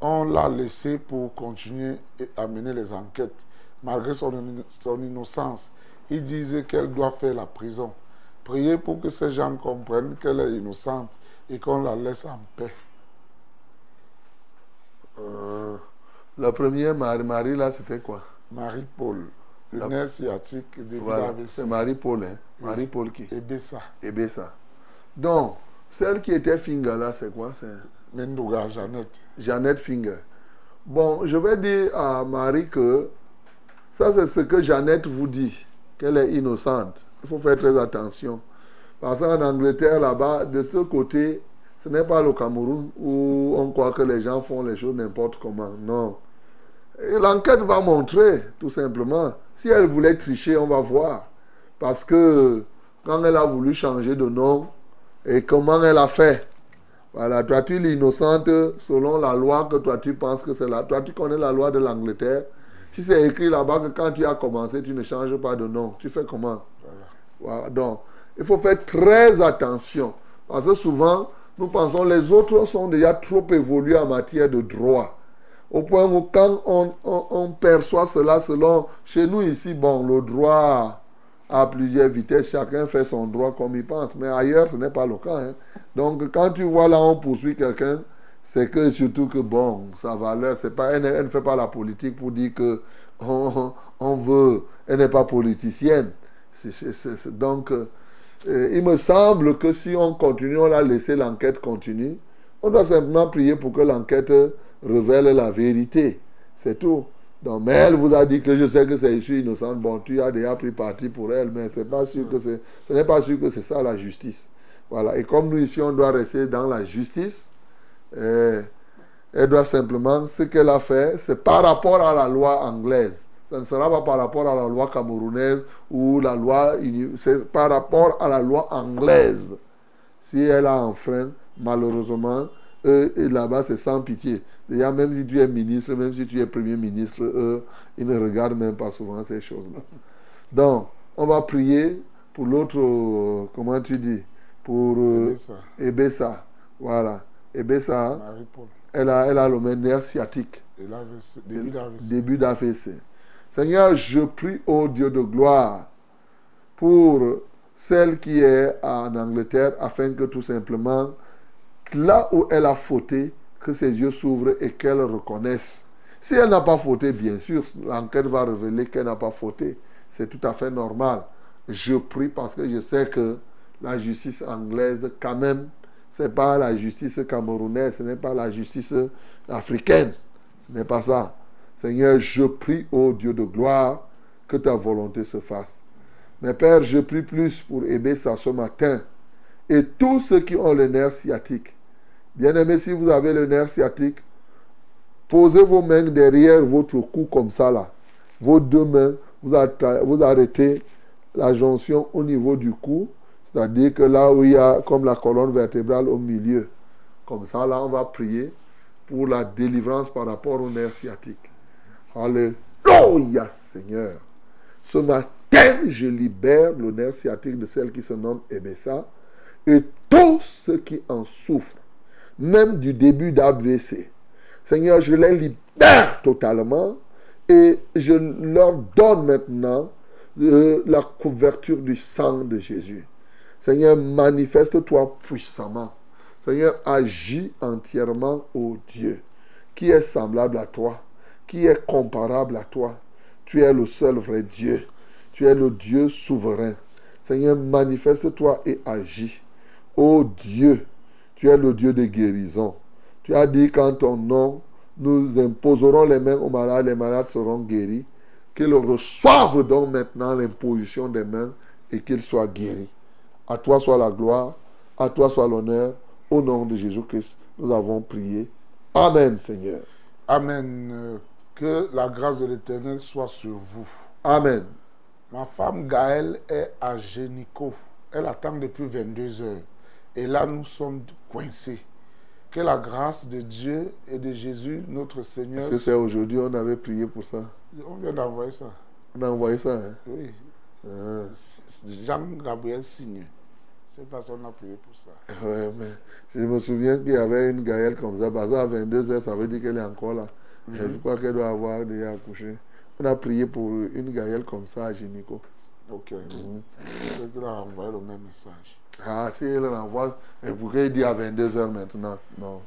On l'a laissée pour continuer à mener les enquêtes. Malgré son, son innocence, ils disent qu'elle doit faire la prison. Priez pour que ces gens comprennent qu'elle est innocente et qu'on la laisse en paix. Euh, la première Marie, Marie là, c'était quoi? Marie-Paul, le La- nerf sciatique début Voilà, c'est Marie-Paul. Hein? Oui. Marie-Paul qui? Et Bessa, Ebessa. Donc, celle qui était Finger là, c'est quoi? Mendouga, Jeannette. Jeannette Finger. Bon, je vais dire à Marie que ça, c'est ce que Jeannette vous dit, qu'elle est innocente. Il faut faire très attention. Parce qu'en Angleterre, là-bas, de ce côté, ce n'est pas le Cameroun où on croit que les gens font les choses n'importe comment. Non. L'enquête va montrer, tout simplement. Si elle voulait tricher, on va voir. Parce que quand elle a voulu changer de nom, et comment elle a fait voilà, toi tu es l'innocente selon la loi que toi tu penses que c'est là. Toi tu connais la loi de l'Angleterre. Si c'est écrit là-bas que quand tu as commencé, tu ne changes pas de nom, tu fais comment? Voilà, donc il faut faire très attention. Parce que souvent, nous pensons les autres sont déjà trop évolués en matière de droit. Au point où quand on, on- on perçoit cela selon... Chez nous ici, bon, le droit à plusieurs vitesses, chacun fait son droit comme il pense. Mais ailleurs, ce n'est pas le cas. hein. Donc, quand tu vois là, on poursuit quelqu'un, c'est que surtout que, bon, sa valeur, c'est pas, elle, elle ne fait pas la politique pour dire que on, veut, elle n'est pas politicienne. Donc, euh, il me semble que si on continue, on a laissé l'enquête continuer, on doit simplement prier pour que l'enquête révèle la vérité. C'est tout. Mais elle vous a dit que je sais que c'est je suis innocente. Bon, tu as déjà pris parti pour elle, mais c'est pas sûr que ce n'est pas sûr que c'est ça la justice. Voilà. Et comme nous ici, on doit rester dans la justice, euh, elle doit simplement, ce qu'elle a fait, c'est par rapport à la loi anglaise. Ça ne sera pas par rapport à la loi camerounaise ou la loi, c'est par rapport à la loi anglaise. Si elle a enfreint, malheureusement, là-bas, c'est sans pitié. Déjà, même si tu es ministre, même si tu es premier ministre, eux, ils ne regardent même pas souvent ces choses-là. Donc, on va prier pour l'autre, euh, comment tu dis Pour euh, Ebessa. Ebessa. Voilà. Ebessa, elle a, elle a le même nerf sciatique Et début d'AVC. Seigneur, je prie au Dieu de gloire pour celle qui est en Angleterre afin que tout simplement, là où elle a fauté, que ses yeux s'ouvrent et qu'elle reconnaisse. Si elle n'a pas fauté, bien sûr, l'enquête va révéler qu'elle n'a pas fauté. C'est tout à fait normal. Je prie parce que je sais que la justice anglaise, quand même, ce n'est pas la justice camerounaise, ce n'est pas la justice africaine. Ce n'est pas ça. Seigneur, je prie au Dieu de gloire que ta volonté se fasse. Mais Père, je prie plus pour Ebessa ce matin et tous ceux qui ont le nerf sciatique. Bien-aimé, si vous avez le nerf sciatique, posez vos mains derrière votre cou comme ça là. Vos deux mains, vous arrêtez la jonction au niveau du cou, c'est-à-dire que là où il y a comme la colonne vertébrale au milieu. Comme ça, là, on va prier pour la délivrance par rapport au nerf sciatique. Alléluia, Seigneur. Ce matin, je libère le nerf sciatique de celle qui se nomme Ebessa et tous ceux qui en souffrent, même du début d'AVC. Seigneur, je les libère totalement et je leur donne maintenant euh, la couverture du sang de Jésus. Seigneur, manifeste-toi puissamment. Seigneur, agis entièrement, ô Dieu, qui est semblable à toi, qui est comparable à toi. Tu es le seul vrai Dieu. Tu es le Dieu souverain. Seigneur, manifeste-toi et agis. Ô Dieu, tu es le Dieu de guérison. Tu as dit qu'en ton nom, nous imposerons les mains aux malades, les malades seront guéris. Qu'ils reçoivent donc maintenant l'imposition des mains et qu'ils soient guéris. À toi soit la gloire, à toi soit l'honneur. Au nom de Jésus-Christ, nous avons prié. Amen, Seigneur. Amen. Que la grâce de l'Éternel soit sur vous. Amen. Ma femme Gaëlle est à Génico. Elle attend depuis 22 heures. Et là, nous sommes coincés. Que la grâce de Dieu et de Jésus, notre Seigneur. C'est aujourd'hui on avait prié pour ça On vient d'envoyer ça. On a envoyé ça, hein Oui. Ah. Jean-Gabriel Signe. C'est parce qu'on a prié pour ça. Ouais, mais je me souviens qu'il y avait une Gaëlle comme ça. Parce à 22h, ça veut dire qu'elle est encore là. Mhm. Je crois qu'elle doit avoir déjà accouché. On a prié pour une Gaëlle comme ça à Génico. Ok. C'est qu'il a envoyé le même message. Ah, si il renvoie, et pourquoi il dit à 22h maintenant Non.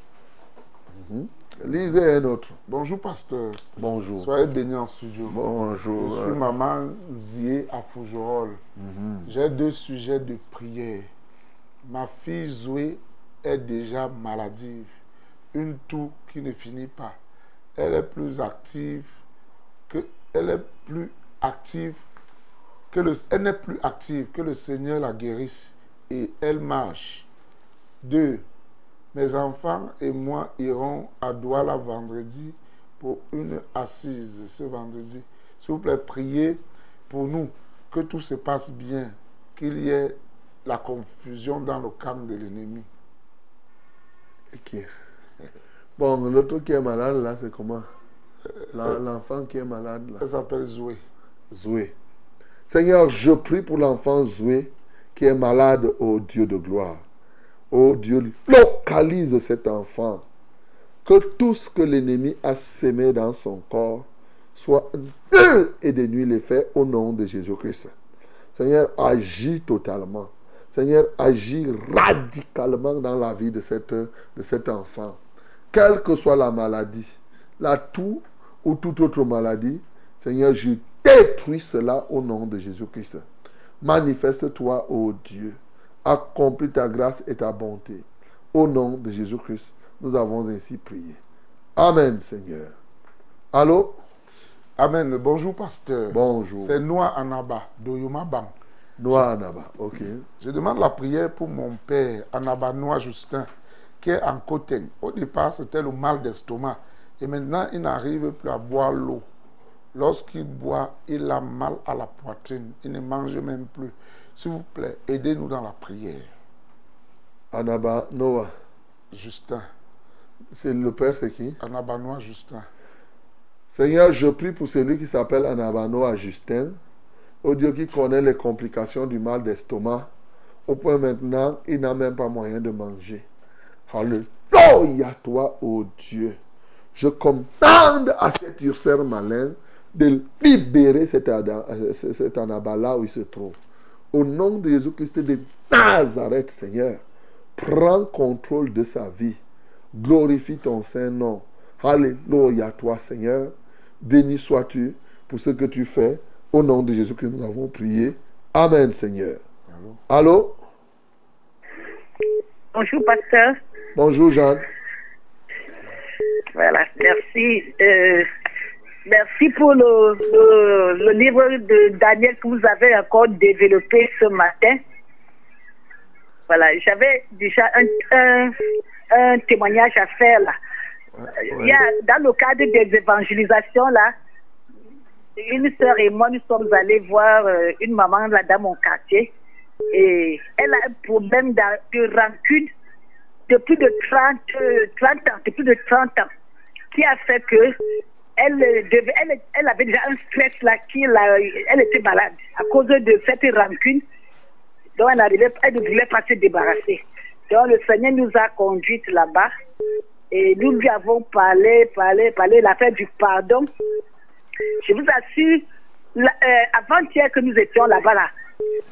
Mhm. Lisez un autre. Bonjour, pasteur. Bonjour. Soyez bénis en studio. Bonjour. Je suis maman Zié à Fougerolles. Mhm. J'ai deux sujets de prière. Ma fille Zoé est déjà maladive. Une toux qui ne finit pas. Elle est plus active que elle est plus active que le elle n'est plus active que le Seigneur la guérisse et elle marche. Deux. Mes enfants et moi irons à Douala vendredi pour une assise ce vendredi. S'il vous plaît, priez pour nous que tout se passe bien, qu'il y ait la confusion dans le camp de l'ennemi. Ok. Bon, l'autre qui est malade, là, c'est comment? La- L'enfant qui est malade, là. Elle s'appelle Zoé. Zoué. Seigneur, je prie pour l'enfant Zoué qui est malade, ô Dieu de gloire. Ô Dieu, localise cet enfant. Que tout ce que l'ennemi a sémé dans son corps soit et de nuit les faits au nom de Jésus-Christ. Seigneur, agis totalement. Seigneur, agis radicalement dans la vie de, de cet enfant. Quelle que soit la maladie, la toux ou toute autre maladie, Seigneur, je détruis cela au nom de Jésus-Christ. Manifeste-toi, ô Dieu. Accomplis ta grâce et ta bonté. Au nom de Jésus-Christ, nous avons ainsi prié. Amen, Seigneur. Allô? Amen. Bonjour, pasteur. Bonjour. C'est Noah Anaba, d'Oyoma Bang. Noah Anaba, ok. Je demande la prière pour mon père, Anaba Noah Justin, qui est en Coteng. Au départ, c'était le mal d'estomac. Et maintenant, il n'arrive plus à boire l'eau. Lorsqu'il boit, il a mal à la poitrine. Il ne mange même plus. S'il vous plaît, aidez-nous dans la prière. Anaba Noah. Justin. C'est le père, c'est qui? Anaba Noah Justin. Seigneur, je prie pour celui qui s'appelle Anabano à Justin, au Dieu qui connaît les complications du mal d'estomac, au point maintenant, il n'a même pas moyen de manger. Alléluia, toi, ô Dieu. Je commande à cet ursère malin de libérer cet, euh, cet Anaba-là où il se trouve. Au nom de Jésus-Christ de Nazareth, Seigneur, prends contrôle de sa vie. Glorifie ton Saint-Nom. Alléluia, toi, Seigneur. Béni sois-tu pour ce que tu fais. Au nom de Jésus que nous avons prié. Amen, Seigneur. Allô? Bonjour, pasteur. Bonjour, Jeanne. Voilà, merci. Euh, merci pour le, le, le livre de Daniel que vous avez encore développé ce matin. Voilà, j'avais déjà un, un, un témoignage à faire là. Il y a, dans le cadre des évangélisations là, une sœur et moi, nous sommes allés voir euh, une maman là dans mon quartier et elle a un problème de rancune de plus de 30, euh, 30 ans, de plus de 30 ans, qui a fait que elle, devait, elle, avait déjà un stress là, qui l'a- elle était malade à cause de cette rancune dont elle, ne voulait pas se débarrasser. Donc le Seigneur nous a conduites là-bas et nous lui avons parlé, parlé, parlé, l'affaire du pardon. Je vous assure, euh, avant-hier que nous étions là-bas, là,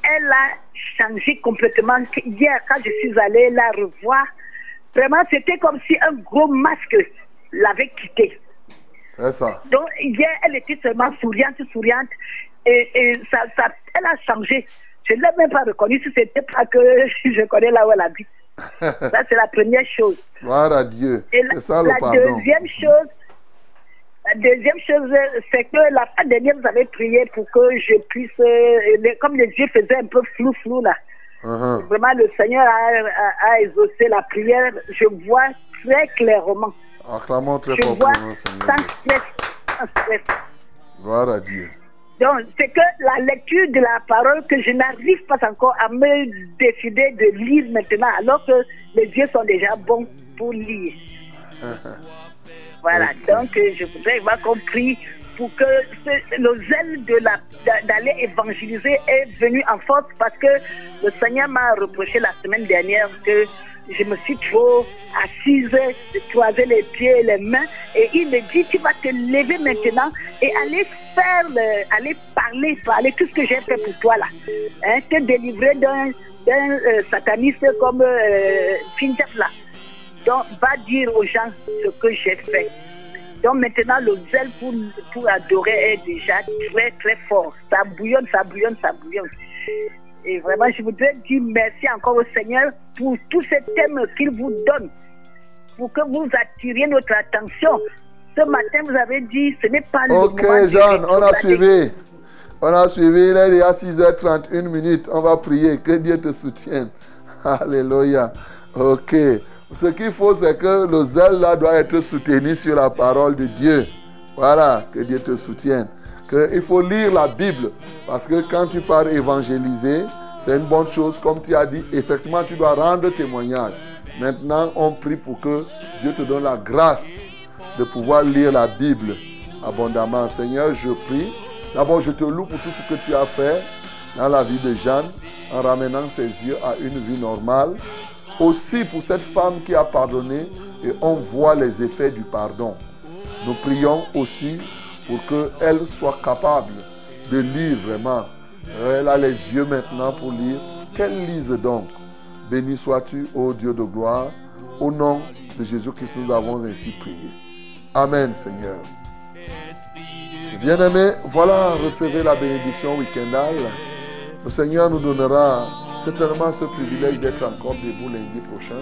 elle a changé complètement. Hier, quand je suis allée la revoir, vraiment, c'était comme si un gros masque l'avait quittée. Ça. Donc, hier, elle était seulement souriante, souriante, et, et ça, ça, elle a changé. Je ne l'ai même pas reconnue si c'était pas que je connais là où elle habite. Ça, c'est la première chose. Gloire à Dieu. Et la, C'est ça le la pardon. deuxième chose, la deuxième chose, c'est que la fois dernière, vous avez prié pour que je puisse, euh, comme les yeux faisaient un peu flou, flou là. Uh-huh. Vraiment, le Seigneur a, a, a exaucé la prière. Je vois très clairement. Acclamons très Je fort vois pour nous, Seigneur. sans stress, sans stress. Gloire à Dieu. Donc, c'est que la lecture de la parole que je n'arrive pas encore à me décider de lire maintenant, alors que les yeux sont déjà bons pour lire. Voilà, donc euh, je voudrais avoir compris pour que ce- le zèle d'aller évangéliser est venu en force parce que le Seigneur m'a reproché la semaine dernière que je me suis trop assise, croisé les pieds et les mains. Et il me dit, tu vas te lever maintenant et aller faire, le- aller parler, parler tout ce que j'ai fait pour toi là. Hein, te délivrer d'un euh, sataniste comme euh, là. Donc, va dire aux gens ce que j'ai fait. Donc maintenant, le zèle pour, pour adorer est déjà très très fort. Ça bouillonne, ça bouillonne, ça bouillonne. Et vraiment, je voudrais dire merci encore au Seigneur pour tous ces thèmes qu'il vous donne, pour que vous attiriez notre attention. Ce matin, vous avez dit, ce n'est pas le Ok, Jeanne, on a suivi. On a suivi. Il est déjà 6h31 minutes. On va prier. Que Dieu te soutienne. Alléluia. Ok. Ce qu'il faut, c'est que le zèle là doit être soutenu sur la parole de Dieu. Voilà. Que Dieu te soutienne. Que il faut lire la Bible. Parce que quand tu pars évangéliser, c'est une bonne chose. Comme tu as dit, effectivement, tu dois rendre témoignage. Maintenant, on prie pour que Dieu te donne la grâce de pouvoir lire la Bible abondamment. Seigneur, je prie. D'abord, je te loue pour tout ce que tu as fait dans la vie de Jeanne en ramenant ses yeux à une vie normale. Aussi pour cette femme qui a pardonné et on voit les effets du pardon. Nous prions aussi pour qu'elle soit capable de lire vraiment. Elle a les yeux maintenant pour lire. Qu'elle lise donc. Béni sois-tu, ô Dieu de gloire. Au nom de Jésus-Christ, nous avons ainsi prié. Amen, Seigneur. Bien-aimés, voilà, recevez la bénédiction week-endale. Le Seigneur nous donnera certainement ce privilège d'être encore debout lundi prochain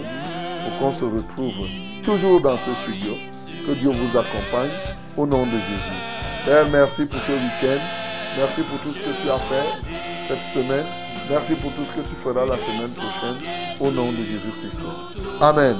pour qu'on se retrouve toujours dans ce studio. Que Dieu vous accompagne au nom de Jésus. Père, merci pour ce week-end. Merci pour tout ce que tu as fait cette semaine. Merci pour tout ce que tu feras la semaine prochaine. Au nom de Jésus-Christ. Amen.